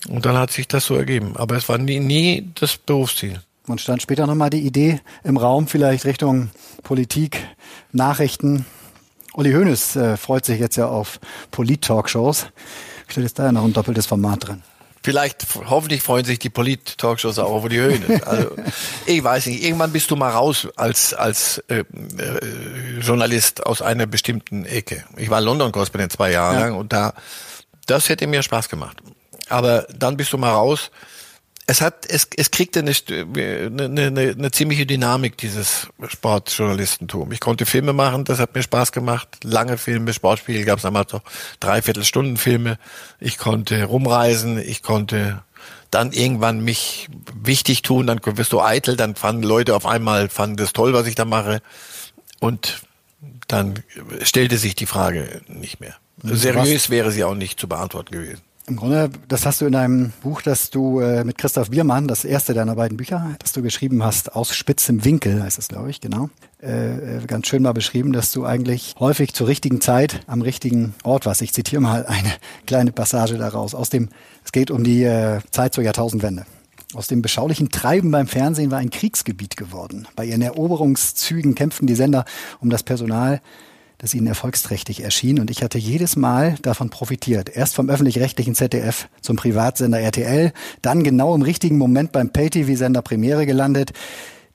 Und dann hat sich das so ergeben. Aber es war nie, nie das Berufsziel. Und stand später nochmal die Idee im Raum, vielleicht Richtung Politik, Nachrichten. Uli Hoeneß äh, freut sich jetzt ja auf Polit-Talkshows. Steht jetzt da ja noch ein doppeltes Format drin. Vielleicht, hoffentlich freuen sich die Polit-Talkshows auch über die Höhen. Also, ich weiß nicht, irgendwann bist du mal raus als, als äh, äh, Journalist aus einer bestimmten Ecke. Ich war London-Korrespondent zwei Jahre ja. lang und da, das hätte mir Spaß gemacht. Aber dann bist du mal raus es hat, es, es kriegte eine, eine, eine, eine ziemliche Dynamik, dieses Sportjournalistentum. Ich konnte Filme machen, das hat mir Spaß gemacht. Lange Filme, Sportspiele gab es damals noch dreiviertel Filme. Ich konnte rumreisen, ich konnte dann irgendwann mich wichtig tun, dann wirst du eitel, dann fanden Leute auf einmal, fanden das toll, was ich da mache. Und dann stellte sich die Frage nicht mehr. Seriös wäre sie auch nicht zu beantworten gewesen. Im Grunde, das hast du in deinem Buch, das du äh, mit Christoph Biermann, das erste deiner beiden Bücher, das du geschrieben hast, aus spitzem Winkel heißt es, glaube ich, genau. Äh, äh, ganz schön mal beschrieben, dass du eigentlich häufig zur richtigen Zeit am richtigen Ort warst. Ich zitiere mal eine kleine Passage daraus. Aus dem, es geht um die äh, Zeit zur Jahrtausendwende. Aus dem beschaulichen Treiben beim Fernsehen war ein Kriegsgebiet geworden. Bei ihren Eroberungszügen kämpften die Sender um das Personal das ihnen erfolgsträchtig erschien. Und ich hatte jedes Mal davon profitiert. Erst vom öffentlich-rechtlichen ZDF zum Privatsender RTL, dann genau im richtigen Moment beim Pay-TV-Sender Premiere gelandet,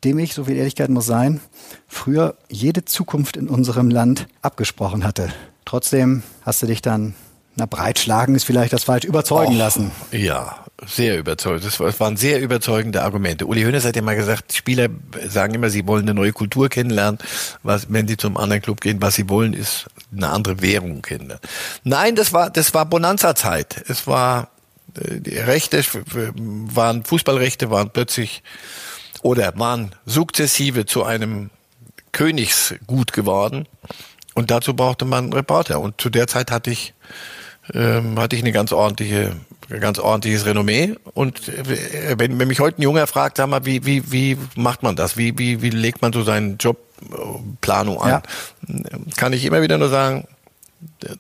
dem ich, so viel Ehrlichkeit muss sein, früher jede Zukunft in unserem Land abgesprochen hatte. Trotzdem hast du dich dann na, breitschlagen ist vielleicht das falsch, überzeugen Och, lassen. Ja, sehr überzeugend. Das waren sehr überzeugende Argumente. Uli Hoeneß hat ja mal gesagt, Spieler sagen immer, sie wollen eine neue Kultur kennenlernen. Was, wenn sie zum anderen Club gehen, was sie wollen, ist eine andere Währung kennenlernen. Nein, das war, das war Bonanza-Zeit. Es war, äh, die Rechte waren, Fußballrechte waren plötzlich oder waren sukzessive zu einem Königsgut geworden. Und dazu brauchte man einen Reporter. Und zu der Zeit hatte ich ähm, hatte ich eine ganz ordentliche, ganz ordentliches Renommee. Und äh, wenn, wenn mich heute ein Junger fragt, sag mal, wie, wie, wie macht man das? Wie, wie, wie legt man so seinen Jobplanung an? Ja. Kann ich immer wieder nur sagen,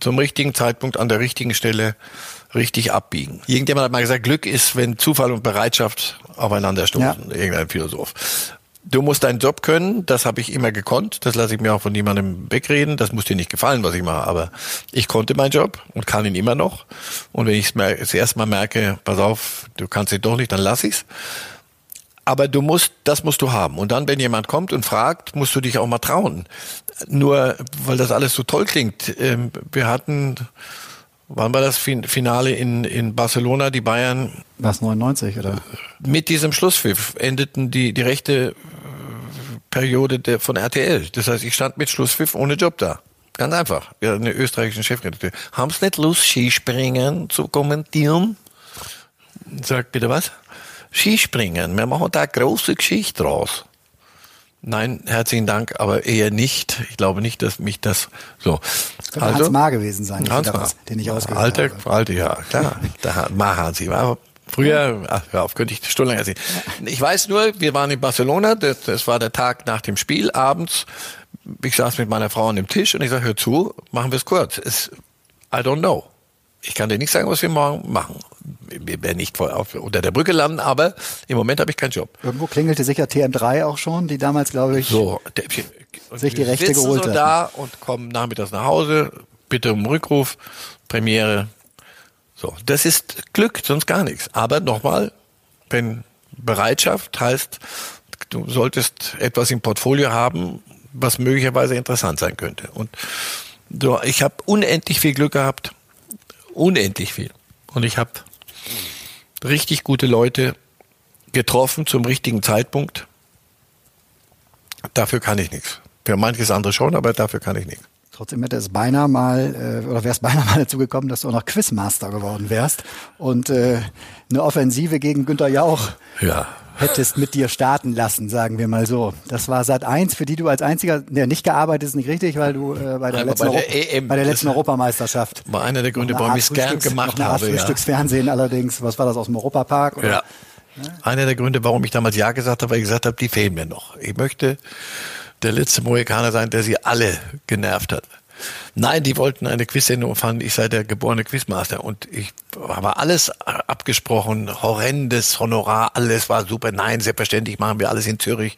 zum richtigen Zeitpunkt an der richtigen Stelle richtig abbiegen. Irgendjemand hat mal gesagt, Glück ist, wenn Zufall und Bereitschaft aufeinander stoßen. Ja. Irgendein Philosoph. Du musst deinen Job können, das habe ich immer gekonnt, das lasse ich mir auch von niemandem wegreden, das muss dir nicht gefallen, was ich mache, aber ich konnte meinen Job und kann ihn immer noch. Und wenn ich es erste Mal merke, pass auf, du kannst ihn doch nicht, dann lass ich's. Aber du musst, das musst du haben. Und dann, wenn jemand kommt und fragt, musst du dich auch mal trauen. Nur, weil das alles so toll klingt. Ähm, wir hatten, wann war das Finale in, in Barcelona, die Bayern? Was, 99, oder? Mit diesem Schlusspfiff endeten die, die Rechte Periode der, von RTL. Das heißt, ich stand mit Schlusspfiff ohne Job da. Ganz einfach. Wir hatten einen österreichischen Chefredakteur. Haben Sie nicht Lust, Skispringen zu kommentieren? Sagt bitte was? Skispringen. Wir machen da eine große Geschichte draus. Nein, herzlichen Dank, aber eher nicht. Ich glaube nicht, dass mich das so. Das also, Hans Ma gewesen sein, Hans Ma. den ich ausgewählt alte, habe. Alte, ja, klar. da, Ma Hansi war Früher, ach, hör auf, könnte ich stundenlang erzählen. Ich weiß nur, wir waren in Barcelona, das, das war der Tag nach dem Spiel, abends. Ich saß mit meiner Frau an dem Tisch und ich sage, hör zu, machen wir es kurz. Es, I don't know. Ich kann dir nicht sagen, was wir morgen machen. Wir werden nicht vor, auf, unter der Brücke landen, aber im Moment habe ich keinen Job. Irgendwo klingelte sicher TM3 auch schon, die damals, glaube ich. So, sich die Rechte geholt so hatten. da und kommen nachmittags nach Hause, bitte um Rückruf, Premiere. So, das ist Glück, sonst gar nichts. Aber nochmal, wenn Bereitschaft heißt, du solltest etwas im Portfolio haben, was möglicherweise interessant sein könnte. Und so, ich habe unendlich viel Glück gehabt, unendlich viel. Und ich habe richtig gute Leute getroffen zum richtigen Zeitpunkt. Dafür kann ich nichts. Für manches andere schon, aber dafür kann ich nichts. Trotzdem hätte es beinahe mal, äh, oder wäre es beinahe mal dazu gekommen, dass du auch noch Quizmaster geworden wärst und äh, eine Offensive gegen Günter Jauch Ja. hättest mit dir starten lassen, sagen wir mal so. Das war Sat 1, für die du als einziger, ne, nicht gearbeitet ist nicht richtig, weil du äh, bei der letzten, bei der Euro- EM, bei der letzten Europameisterschaft. War einer der Gründe, warum ich es gern gemacht noch eine Art habe. Ja. Frühstücksfernsehen allerdings. Was war das aus dem Europapark? Oder? Ja. Einer der Gründe, warum ich damals Ja gesagt habe, weil ich gesagt habe, die fehlen mir noch. Ich möchte der letzte Mohikaner sein, der sie alle genervt hat. Nein, die wollten eine Quizsendung fanden, ich sei der geborene Quizmaster. Und ich habe alles abgesprochen, horrendes Honorar, alles war super. Nein, selbstverständlich machen wir alles in Zürich,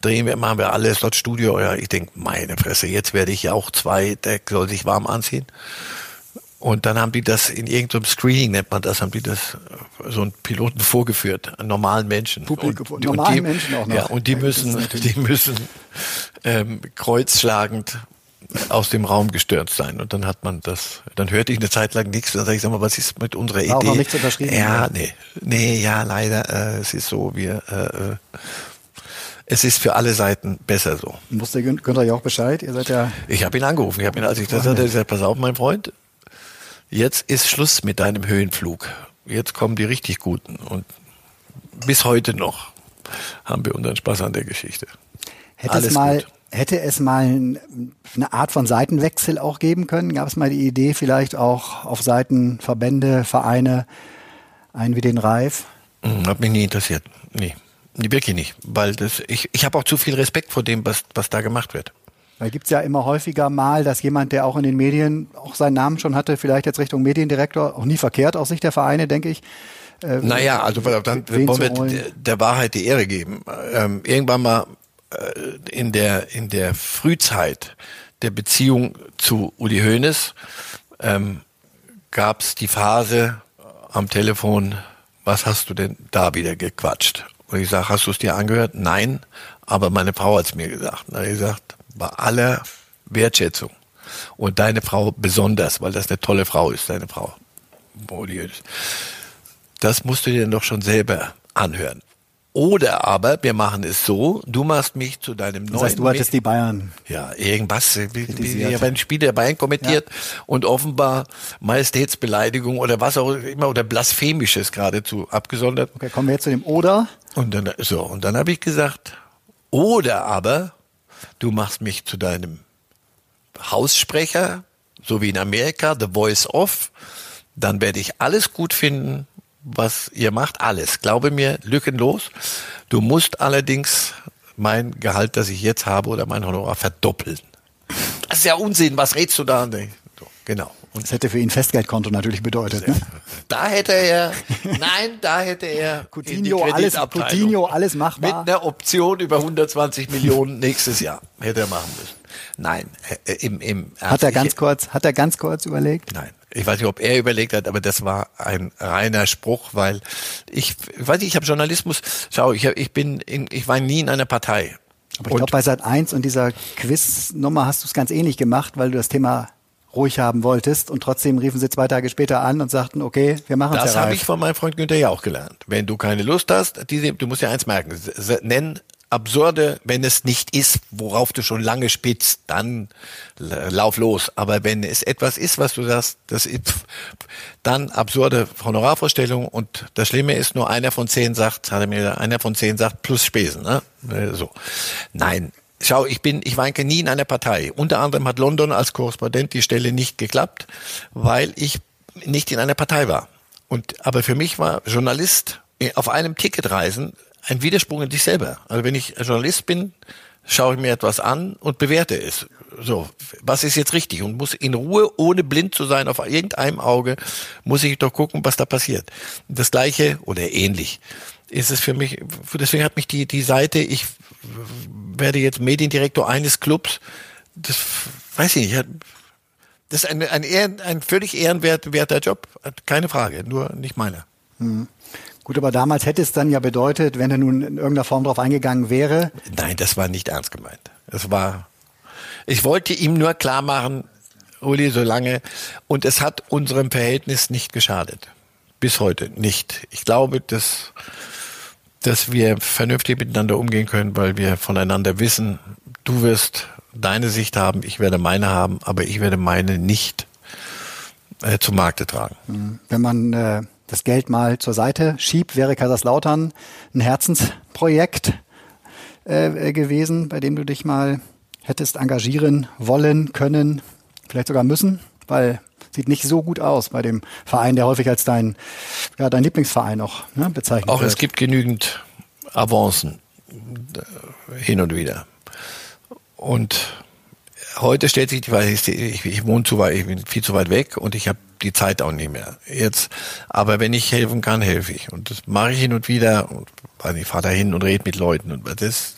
drehen wir, machen wir alles dort Studio. Ja, ich denke, meine Fresse, jetzt werde ich ja auch zwei, der soll sich warm anziehen. Und dann haben die das in irgendeinem Screening, nennt man das, haben die das äh, so einen Piloten vorgeführt, an normalen Menschen. Publikum- und, normalen die, Menschen auch noch. Ja, und die Ja, müssen, die müssen ähm, kreuzschlagend aus dem Raum gestürzt sein. Und dann hat man das, dann hörte ich eine Zeit lang nichts. Dann sage ich, sag mal, was ist mit unserer War auch Idee? noch nichts unterschrieben, Ja, oder? nee, nee, ja, leider. Äh, es ist so, wir, äh, äh, es ist für alle Seiten besser so. Wusste Gün- Günther Jauch Bescheid? Ihr seid ja, Ich habe ihn angerufen. Ich habe ihn, als ich das hatte, gesagt, pass auf, mein Freund, jetzt ist Schluss mit deinem Höhenflug. Jetzt kommen die richtig Guten. Und bis heute noch haben wir unseren Spaß an der Geschichte. hätte Alles es mal, gut. hätte es mal ein- eine Art von Seitenwechsel auch geben können? Gab es mal die Idee, vielleicht auch auf Seiten Verbände, Vereine, einen wie den Reif? Hm, Hat mich nie interessiert. Nee. Nee, wirklich nicht. Weil das, ich, ich habe auch zu viel Respekt vor dem, was, was da gemacht wird. Weil gibt's ja immer häufiger mal, dass jemand, der auch in den Medien auch seinen Namen schon hatte, vielleicht jetzt Richtung Mediendirektor, auch nie verkehrt aus Sicht der Vereine, denke ich. Äh, Naja, also dann wollen wir der- Wahrheit die Ehre geben. Ähm, irgendwann mal äh, in der in der Frühzeit der Beziehung zu Uli Hoeneß ähm, gab es die Phase am Telefon, was hast du denn da wieder gequatscht? Und ich sage, hast du es dir angehört? Nein, aber meine Frau hat es mir gesagt. Na, ich gesagt, bei aller Wertschätzung und deine Frau besonders, weil das eine tolle Frau ist, deine Frau. Das musst du dir doch schon selber anhören. Oder aber wir machen es so, du machst mich zu deinem neuen das heißt, du hattest die Bayern. ja, irgendwas, wie, Kritisiert. wie ein Spiel der Bayern kommentiert und offenbar Majestätsbeleidigung oder was auch immer oder blasphemisches geradezu abgesondert. Okay, kommen wir jetzt zu dem Oder. Und dann so und dann habe ich gesagt, oder aber du machst mich zu deinem Haussprecher, so wie in Amerika, The Voice of, dann werde ich alles gut finden, was ihr macht, alles. Glaube mir, lückenlos. Du musst allerdings mein Gehalt, das ich jetzt habe, oder mein Honorar verdoppeln. Das ist ja Unsinn, was redst du da? Genau. Und Das hätte für ihn Festgeldkonto natürlich bedeutet. Ne? da hätte er, nein, da hätte er Coutinho, alles, Coutinho, alles mit machbar. einer Option über 120 Millionen nächstes Jahr hätte er machen müssen. Nein, äh, im, im Hat er ganz ich, kurz, hat er ganz kurz überlegt? Nein, ich weiß nicht, ob er überlegt hat, aber das war ein reiner Spruch, weil ich, ich weiß nicht, ich habe Journalismus. Schau, ich, ich bin, in, ich war nie in einer Partei. Aber ich glaube, bei Sat 1 und dieser Quiznummer hast du es ganz ähnlich gemacht, weil du das Thema ruhig haben wolltest und trotzdem riefen sie zwei Tage später an und sagten, okay, wir machen es Das ja habe ich von meinem Freund Günther ja auch gelernt. Wenn du keine Lust hast, diese, du musst ja eins merken, nenn absurde, wenn es nicht ist, worauf du schon lange spitzt, dann lauf los. Aber wenn es etwas ist, was du sagst, das ist, dann absurde Honorarvorstellungen und das Schlimme ist, nur einer von zehn sagt, hat er mir gesagt, einer von zehn sagt, plus Spesen, ne? So. Nein. Schau, ich bin, ich eigentlich nie in einer Partei. Unter anderem hat London als Korrespondent die Stelle nicht geklappt, weil ich nicht in einer Partei war. Und, aber für mich war Journalist äh, auf einem Ticket reisen ein Widerspruch in sich selber. Also wenn ich Journalist bin, schaue ich mir etwas an und bewerte es. So, was ist jetzt richtig? Und muss in Ruhe, ohne blind zu sein, auf irgendeinem Auge, muss ich doch gucken, was da passiert. Das Gleiche oder ähnlich ist es für mich, deswegen hat mich die, die Seite, ich werde jetzt Mediendirektor eines Clubs. Das weiß ich nicht. Das ist ein, ein, Ehren, ein völlig ehrenwerter Job, keine Frage, nur nicht meiner. Hm. Gut, aber damals hätte es dann ja bedeutet, wenn er nun in irgendeiner Form darauf eingegangen wäre. Nein, das war nicht ernst gemeint. Das war, ich wollte ihm nur klar machen, Uli, so lange, und es hat unserem Verhältnis nicht geschadet. Bis heute nicht. Ich glaube, dass, dass wir vernünftig miteinander umgehen können, weil wir voneinander wissen, du wirst deine Sicht haben, ich werde meine haben, aber ich werde meine nicht äh, zum Markte tragen. Mhm. Wenn man äh, das Geld mal zur Seite schiebt, wäre Kaiserslautern ein Herzensprojekt äh, gewesen, bei dem du dich mal hättest engagieren wollen, können, vielleicht sogar müssen, weil sieht nicht so gut aus bei dem Verein, der häufig als dein, ja, dein Lieblingsverein auch ne, bezeichnet auch wird. Auch es gibt genügend Avancen äh, hin und wieder. Und heute stellt sich die Frage, ich, ich wohne zu weit, ich bin viel zu weit weg und ich habe die Zeit auch nicht mehr. Jetzt, aber wenn ich helfen kann, helfe ich. Und das mache ich hin und wieder. Und ich fahre da hin und rede mit Leuten und das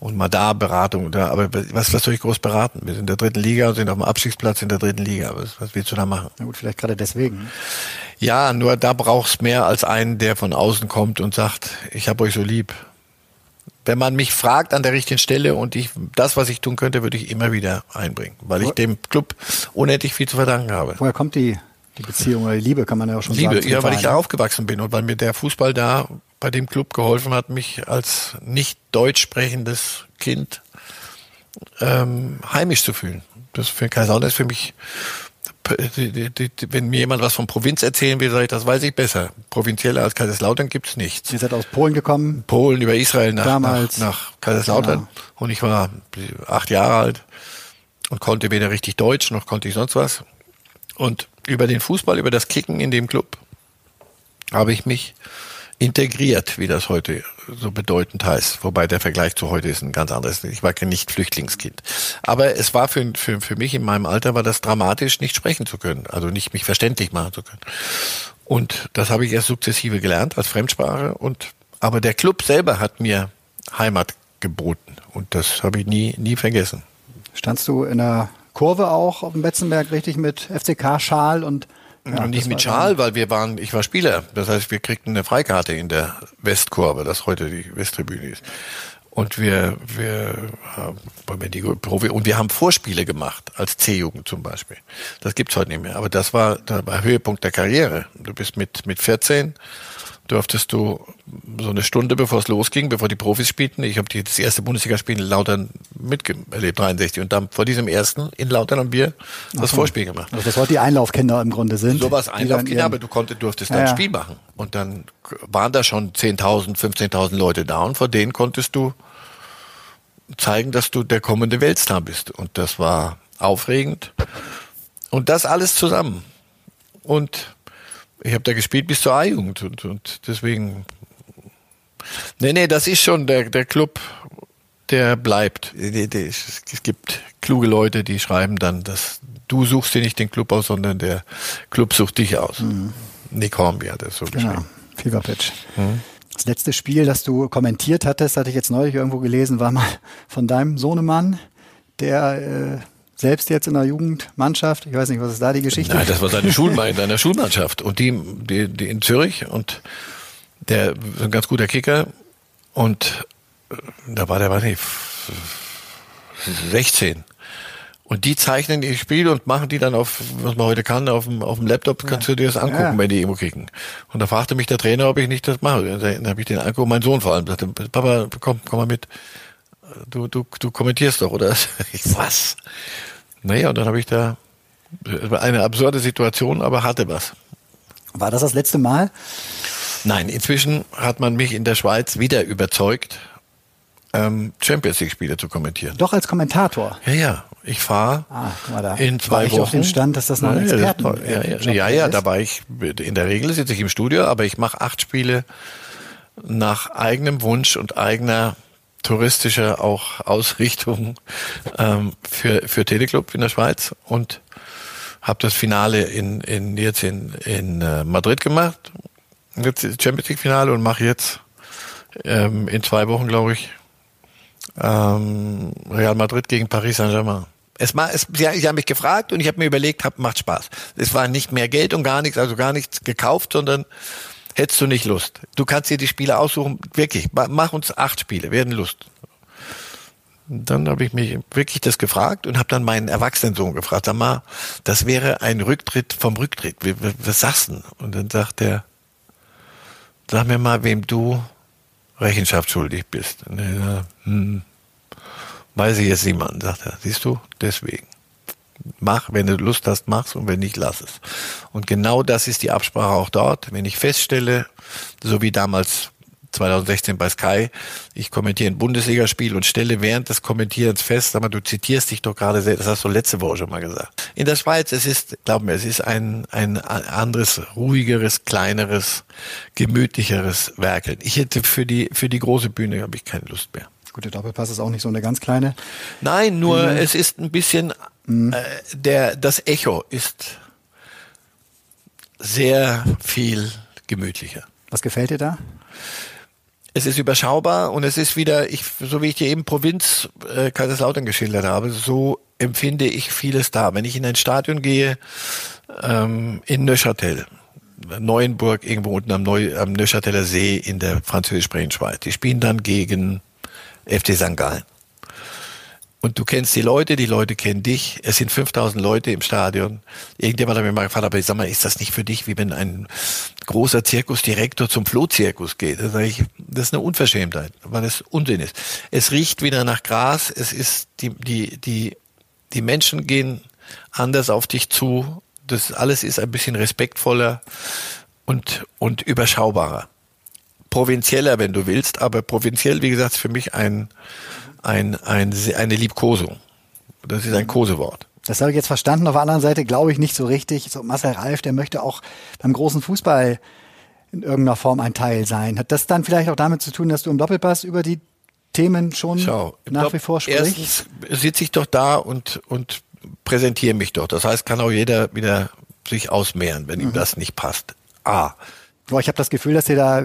und mal da Beratung. Da, aber was, was soll ich groß beraten? Wir sind in der dritten Liga und sind auf dem Abstiegsplatz in der dritten Liga. Was, was willst du da machen? Na gut, vielleicht gerade deswegen. Ja, nur da brauchst mehr als einen, der von außen kommt und sagt, ich habe euch so lieb wenn man mich fragt an der richtigen Stelle und ich das, was ich tun könnte, würde ich immer wieder einbringen, weil ich dem Club unendlich viel zu verdanken habe. Woher kommt die, die Beziehung oder die Liebe, kann man ja auch schon Liebe, sagen? Liebe, ja, weil ich da aufgewachsen bin und weil mir der Fußball da bei dem Club geholfen hat, mich als nicht deutsch sprechendes Kind ähm, heimisch zu fühlen. Das für Kaiserslautern ist für mich wenn mir jemand was von Provinz erzählen will, sage ich, das weiß ich besser. Provinzieller als Kaiserslautern gibt's nichts. Ihr seid aus Polen gekommen? Polen über Israel nach, Damals. nach, nach Kaiserslautern. Genau. Und ich war acht Jahre alt und konnte weder richtig Deutsch noch konnte ich sonst was. Und über den Fußball, über das Kicken in dem Club habe ich mich integriert, wie das heute so bedeutend heißt. Wobei der Vergleich zu heute ist ein ganz anderes. Ich war kein nicht Flüchtlingskind. Aber es war für, für, für mich in meinem Alter war das dramatisch, nicht sprechen zu können. Also nicht mich verständlich machen zu können. Und das habe ich erst sukzessive gelernt als Fremdsprache. Und, aber der Club selber hat mir Heimat geboten. Und das habe ich nie, nie vergessen. Standst du in der Kurve auch auf dem Betzenberg richtig mit FCK-Schal und ja, nicht mit Schal, weil wir waren, ich war Spieler. Das heißt, wir kriegten eine Freikarte in der Westkurve, das heute die Westtribüne ist. Und wir, wir haben die Profi und wir haben Vorspiele gemacht, als C-Jugend zum Beispiel. Das gibt's heute nicht mehr. Aber das war der Höhepunkt der Karriere. Du bist mit, mit 14 durftest du so eine Stunde, bevor es losging, bevor die Profis spielten, ich habe das erste Bundesligaspiel in Lautern miterlebt, 63, und dann vor diesem ersten in Lautern haben wir das so. Vorspiel gemacht. Also das heute die Einlaufkinder im Grunde sind. So was Einlaufkinder, aber du konntest, durftest ja, dann ja. Spiel machen. Und dann waren da schon 10.000, 15.000 Leute da und vor denen konntest du zeigen, dass du der kommende Weltstar bist. Und das war aufregend. Und das alles zusammen. Und ich habe da gespielt bis zur A-Jugend und, und deswegen. Nee, nee, das ist schon der, der Club, der bleibt. Es gibt kluge Leute, die schreiben dann, dass du suchst dir nicht den Club aus, sondern der Club sucht dich aus. Mhm. Nick Hornby hat das so genau. geschrieben. Fever Pitch. Mhm. Das letzte Spiel, das du kommentiert hattest, hatte ich jetzt neulich irgendwo gelesen, war mal von deinem Sohnemann, der äh, selbst jetzt in der Jugendmannschaft. Ich weiß nicht, was ist da die Geschichte? Nein, das war seine Schulmann, seiner Schulmannschaft und die, die, die in Zürich und der ist ein ganz guter Kicker und äh, da war der, weiß nicht, 16. Und die zeichnen ihr Spiel und machen die dann auf, was man heute kann, auf dem, auf dem Laptop kannst du dir das angucken, ja. wenn die irgendwo kicken. Und da fragte mich der Trainer, ob ich nicht das mache. Dann habe ich den angeguckt, mein Sohn vor allem, sagte, Papa, komm, komm mal mit. Du, du, du kommentierst doch, oder? Ich, was? Naja, und dann habe ich da eine absurde Situation, aber hatte was. War das das letzte Mal? Nein, inzwischen hat man mich in der Schweiz wieder überzeugt, ähm, Champions League Spiele zu kommentieren. Doch als Kommentator. Ja, ja. Ich fahre ah, in zwei war ich Wochen. auf dem Stand, dass das noch ein Experten ja, ja, ja, ja, ja, da war ich, in der Regel sitze ich im Studio, aber ich mache acht Spiele nach eigenem Wunsch und eigener touristische auch Ausrichtung ähm, für, für Teleclub in der Schweiz und habe das Finale in, in jetzt in, in äh, Madrid gemacht, jetzt Champions League Finale und mache jetzt ähm, in zwei Wochen, glaube ich, Ähm, Real Madrid gegen Paris Saint-Germain. Es, es, sie, sie haben mich gefragt und ich habe mir überlegt, hab, macht Spaß. Es war nicht mehr Geld und gar nichts, also gar nichts gekauft, sondern hättest du nicht Lust. Du kannst dir die Spiele aussuchen, wirklich, mach uns acht Spiele, werden Lust. dann habe ich mich wirklich das gefragt und habe dann meinen Erwachsenensohn gefragt, sag mal, das wäre ein Rücktritt vom Rücktritt. Was sagst du? Und dann sagt er, sag mir mal, wem du Rechenschaft schuldig bist. Und er, hm, weiß ich jetzt niemand, sagt er. Siehst du? Deswegen. Mach, wenn du Lust hast, mach's und wenn nicht, lass es. Und genau das ist die Absprache auch dort. Wenn ich feststelle, so wie damals 2016 bei Sky. Ich kommentiere ein Bundesligaspiel und stelle während des Kommentierens fest, sag mal, du zitierst dich doch gerade sehr, das hast du letzte Woche schon mal gesagt. In der Schweiz, es ist, glaub mir, es ist ein, ein anderes, ruhigeres, kleineres, gemütlicheres Werkeln. Ich hätte für die, für die große Bühne habe ich keine Lust mehr. Gut, der Doppelpass ist auch nicht so eine ganz kleine. Nein, nur Bühne. es ist ein bisschen, mhm. der, das Echo ist sehr viel gemütlicher. Was gefällt dir da? es ist überschaubar und es ist wieder, ich, so wie ich dir eben Provinz äh, Kaiserslautern geschildert habe, so empfinde ich vieles da. Wenn ich in ein Stadion gehe, ähm, in Neuchâtel, Neuenburg, irgendwo unten am, Neu, am Neuchâteler See in der französisch-sprechenden Schweiz, die spielen dann gegen FC St. Gallen. Und du kennst die Leute, die Leute kennen dich. Es sind 5000 Leute im Stadion. Irgendjemand hat mir mal gefragt, aber ich sag mal, ist das nicht für dich, wie wenn ein großer Zirkusdirektor zum Flohzirkus geht? Da sage ich, das ist eine Unverschämtheit, weil es Unsinn ist. Es riecht wieder nach Gras. Es ist, die, die, die, die Menschen gehen anders auf dich zu. Das alles ist ein bisschen respektvoller und, und überschaubarer. Provinzieller, wenn du willst, aber provinziell, wie gesagt, für mich ein, ein, ein, eine Liebkosung. Das ist ein Kosewort. Das habe ich jetzt verstanden. Auf der anderen Seite glaube ich nicht so richtig. So Marcel Reif, der möchte auch beim großen Fußball in irgendeiner Form ein Teil sein. Hat das dann vielleicht auch damit zu tun, dass du im Doppelpass über die Themen schon Schau, nach Dopp wie vor sprichst? Erstens sitze ich doch da und, und präsentiere mich doch. Das heißt, kann auch jeder wieder sich ausmehren, wenn mhm. ihm das nicht passt. A. Boah, ich habe das Gefühl, dass ihr da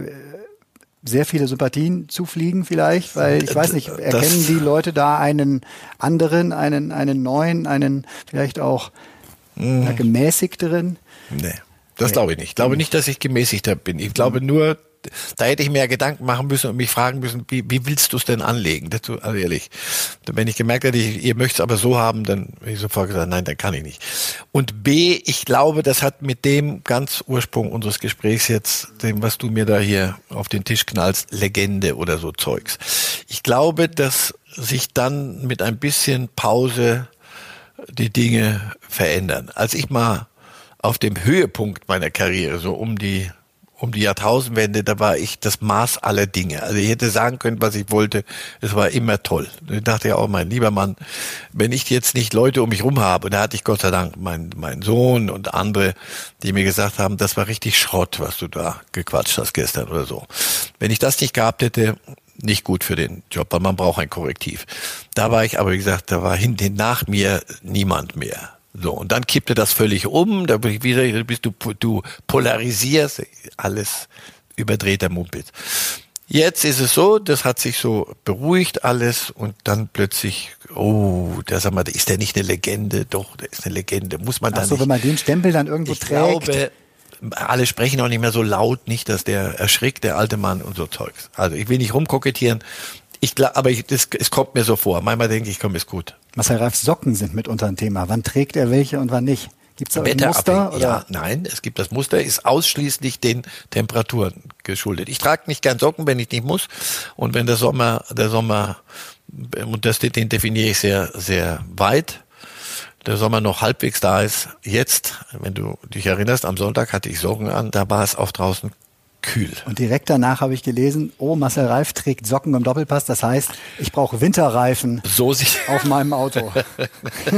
sehr viele Sympathien zufliegen vielleicht, weil ich weiß nicht, erkennen das, die Leute da einen anderen, einen, einen neuen, einen vielleicht auch mh. gemäßigteren? Nee, das glaube ich nicht. Ich glaube nicht, dass ich gemäßigter bin. Ich glaube nur, da hätte ich mir Gedanken machen müssen und mich fragen müssen, wie, wie willst du es denn anlegen? Dazu, also ehrlich. Wenn ich gemerkt hätte, ihr möchtet es aber so haben, dann hätte ich sofort gesagt, nein, dann kann ich nicht. Und B, ich glaube, das hat mit dem ganz Ursprung unseres Gesprächs jetzt, dem, was du mir da hier auf den Tisch knallst, Legende oder so Zeugs. Ich glaube, dass sich dann mit ein bisschen Pause die Dinge verändern. Als ich mal auf dem Höhepunkt meiner Karriere, so um die um die Jahrtausendwende, da war ich das Maß aller Dinge. Also ich hätte sagen können, was ich wollte. Es war immer toll. Ich dachte ja auch, mein lieber Mann, wenn ich jetzt nicht Leute um mich rum habe, da hatte ich Gott sei Dank meinen mein Sohn und andere, die mir gesagt haben, das war richtig Schrott, was du da gequatscht hast gestern oder so. Wenn ich das nicht gehabt hätte, nicht gut für den Job, weil man braucht ein Korrektiv. Da war ich aber, wie gesagt, da war hinten nach mir niemand mehr. So, und dann kippte das völlig um, da wieder bist du, du polarisierst alles überdrehter Mumpitz. Jetzt ist es so, das hat sich so beruhigt alles und dann plötzlich, oh, der sag mal, ist der nicht eine Legende? Doch, der ist eine Legende. Muss man Ach dann so, nicht. wenn man den Stempel dann irgendwo ich trägt. Glaube, alle sprechen auch nicht mehr so laut, nicht, dass der erschrickt, der alte Mann und so Zeugs. Also ich will nicht rumkokettieren. Ich glaube, aber ich, das, es kommt mir so vor. Manchmal denke ich, komm, ist gut. Marcel Reifs Socken sind mitunter ein Thema. Wann trägt er welche und wann nicht? Gibt es ein Muster? Oder? Ja, nein, es gibt das Muster, ist ausschließlich den Temperaturen geschuldet. Ich trage nicht gern Socken, wenn ich nicht muss. Und wenn der Sommer, der Sommer, und das, den definiere ich sehr, sehr weit, der Sommer noch halbwegs da ist. Jetzt, wenn du dich erinnerst, am Sonntag hatte ich Socken an, da war es auch draußen kühl. Und direkt danach habe ich gelesen, oh, Marcel Reif trägt Socken im Doppelpass. Das heißt, ich brauche Winterreifen so auf meinem Auto.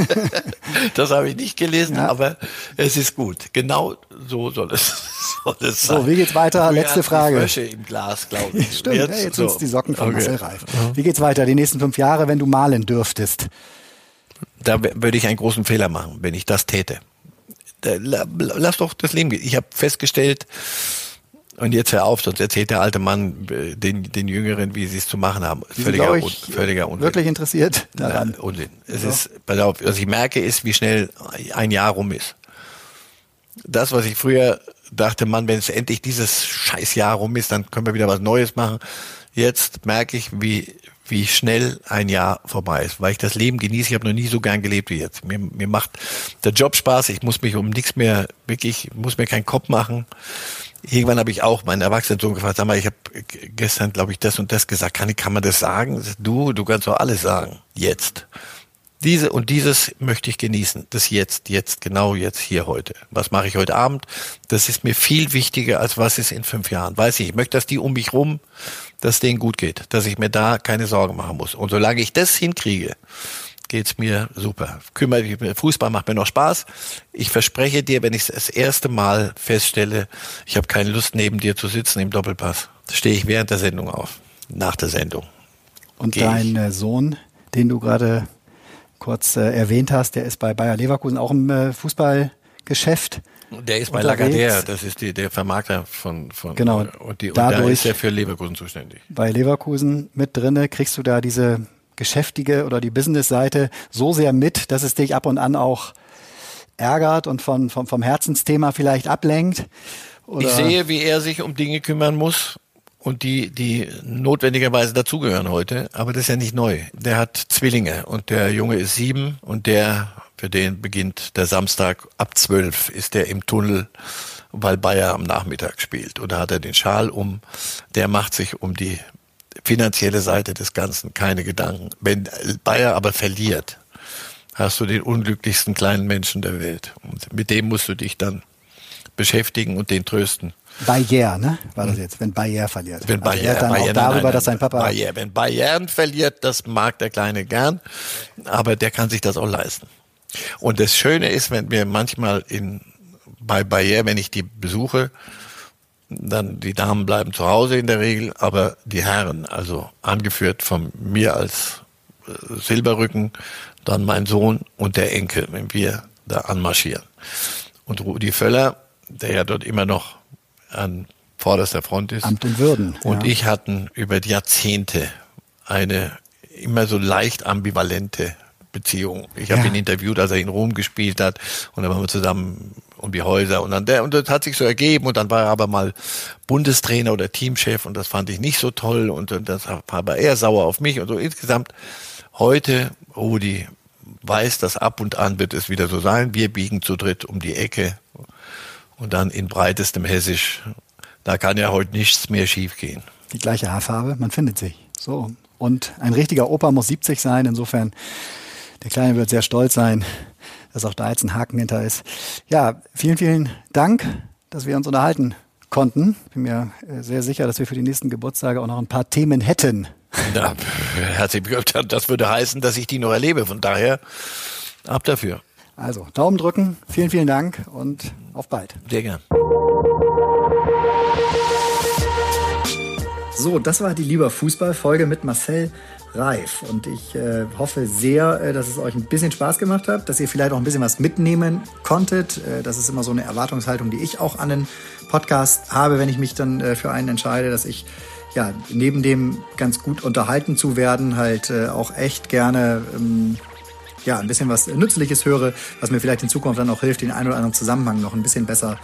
das habe ich nicht gelesen, ja. aber es ist gut. Genau so soll es, soll es sein. So, wie geht's weiter? Früher Letzte Frage. Frösche im Glas, glaube ich. Stimmt, jetzt, ja, jetzt so. die Socken von okay. Marcel Reif. Wie geht's weiter? Die nächsten fünf Jahre, wenn du malen dürftest? Da würde ich einen großen Fehler machen, wenn ich das täte. Lass doch das Leben gehen. Ich habe festgestellt, Und jetzt hör auf, sonst erzählt der alte Mann äh, den, den Jüngeren, wie sie es zu machen haben. Die sind, Völliger, glaub Un, ich, völliger Unsinn. Wirklich interessiert daran. Na, Unsinn. Es ist, pass auf, was ich merke, ist, wie schnell ein Jahr rum ist. Das, was ich früher dachte, Mann, wenn es endlich dieses scheiß Jahr rum ist, dann können wir wieder was Neues machen. Jetzt merke ich, wie, wie schnell ein Jahr vorbei ist, weil ich das Leben genieße. Ich habe noch nie so gern gelebt wie jetzt. Mir, mir macht der Job Spaß. Ich muss mich um nichts mehr, wirklich, muss mir keinen Kopf machen. Irgendwann habe ich auch meinen Erwachsenensohn gefragt, sag mal, ich habe gestern, glaube ich, das und das gesagt. Kann, kann man das sagen? Du, du kannst doch alles sagen. Jetzt. Diese und dieses möchte ich genießen. Das jetzt, jetzt, genau jetzt, hier heute. Was mache ich heute Abend? Das ist mir viel wichtiger, als was ist in fünf Jahren. Weiß ich, ich möchte, dass die um mich rum, dass denen gut geht, dass ich mir da keine Sorgen machen muss. Und solange ich das hinkriege, geht's mir super. Kümmere mich, Fußball macht mir noch Spaß. Ich verspreche dir, wenn ich das erste Mal feststelle, ich habe keine Lust, neben dir zu sitzen im Doppelpass, stehe ich während der Sendung auf. Nach der Sendung. Und Geh dein äh, Sohn, den du gerade kurz äh, erwähnt hast, der ist bei Bayer Leverkusen auch im äh, Fußballgeschäft. Der ist bei unterwegs. Lagardère, das ist die, der Vermarkter von, von Genau. und, die, und da Dadurch- ist er für Leverkusen zuständig. Bei Leverkusen mit drinne kriegst du da diese geschäftige oder die Business-Seite so sehr mit, dass es dich ab und an auch ärgert und von, vom, vom Herzensthema vielleicht ablenkt. Oder Ich sehe, wie er sich um Dinge kümmern muss und die, die notwendigerweise dazugehören heute, aber das ist ja nicht neu. Der hat Zwillinge und der Junge ist sieben und der, für den beginnt der Samstag ab zwölf, ist der im Tunnel, weil Bayer am Nachmittag spielt. Und da hat er den Schal um, der macht sich um die finanzielle Seite des Ganzen keine Gedanken. Wenn Bayer aber verliert, hast du den unglücklichsten kleinen Menschen der Welt. Und mit dem musst du dich dann beschäftigen und den trösten. Bayer, ne? War das jetzt, wenn Bayer verliert. Wenn also er Bayern, hat dann Bayern, auch nein, darüber, nein, dass sein Papa Bayern, wenn Bayern verliert, das mag der Kleine gern, aber der kann sich das auch leisten. Und das Schöne ist, wenn wir manchmal in, bei Bayern, wenn ich die besuche, dann die Damen bleiben zu Hause in der Regel, aber die Herren, also angeführt von mir als äh, Silberrücken, dann mein Sohn und der Enkel, wenn wir da anmarschieren. Und Rudi Völler, der ja dort immer noch an vorderster Front ist, Amt und Würden. und ja. ich hatten über die Jahrzehnte eine immer so leicht ambivalente Beziehung. Ich habe Ja. ihn interviewt, als er in Rom gespielt hat und dann waren wir zusammen um die Häuser und dann der und das hat sich so ergeben und dann war er aber mal Bundestrainer oder Teamchef und das fand ich nicht so toll und dann das war aber eher sauer auf mich und so insgesamt heute Rudi weiß, dass ab und an wird es wieder so sein. Wir biegen zu dritt um die Ecke und dann in breitestem Hessisch. Da kann ja heute nichts mehr schiefgehen. die gleiche Haarfarbe, man findet sich. So. Und ein richtiger Opa muss 70 sein, insofern der Kleine wird sehr stolz sein, dass auch da jetzt ein Haken hinter ist. Ja, vielen, vielen Dank, dass wir uns unterhalten konnten. Bin mir äh, sehr sicher, dass wir für die nächsten Geburtstage auch noch ein paar Themen hätten. Ja, herzlich willkommen. Das würde heißen, dass ich die noch erlebe. Von daher ab dafür. Also, Daumen drücken, vielen, vielen Dank und auf bald. Sehr gern. So, das war die Lieber Fußball-Folge mit Marcel Reif. Und ich äh, hoffe sehr, äh, dass es euch ein bisschen Spaß gemacht hat, dass ihr vielleicht auch ein bisschen was mitnehmen konntet. Äh, das ist immer so eine Erwartungshaltung, die ich auch an den Podcast habe, wenn ich mich dann äh, für einen entscheide, dass ich ja neben dem ganz gut unterhalten zu werden, halt äh, auch echt gerne ähm, ja, ein bisschen was Nützliches höre, was mir vielleicht in Zukunft dann auch hilft, den einen oder anderen Zusammenhang noch ein bisschen besser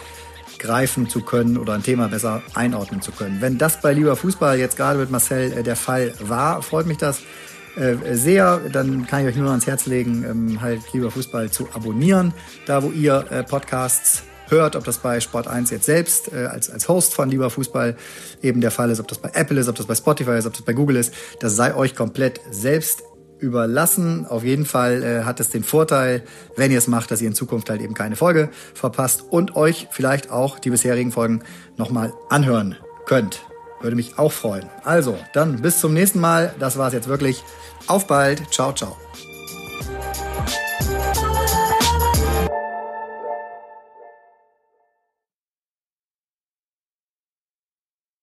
greifen zu können oder ein Thema besser einordnen zu können. Wenn das bei Lieber Fußball jetzt gerade mit Marcel äh, der Fall war, freut mich das äh, sehr. Dann kann ich euch nur ans Herz legen, ähm, halt Lieber Fußball zu abonnieren, da wo ihr äh, Podcasts hört, ob das bei Sport 1 jetzt selbst äh, als, als Host von Lieber Fußball eben der Fall ist, ob das bei Apple ist, ob das bei Spotify ist, ob das bei Google ist, das sei euch komplett selbst überlassen. Auf jeden Fall äh, hat es den Vorteil, wenn ihr es macht, dass ihr in Zukunft halt eben keine Folge verpasst und euch vielleicht auch die bisherigen Folgen nochmal anhören könnt. Würde mich auch freuen. Also, dann bis zum nächsten Mal. Das war's jetzt wirklich. Auf bald. Ciao, ciao.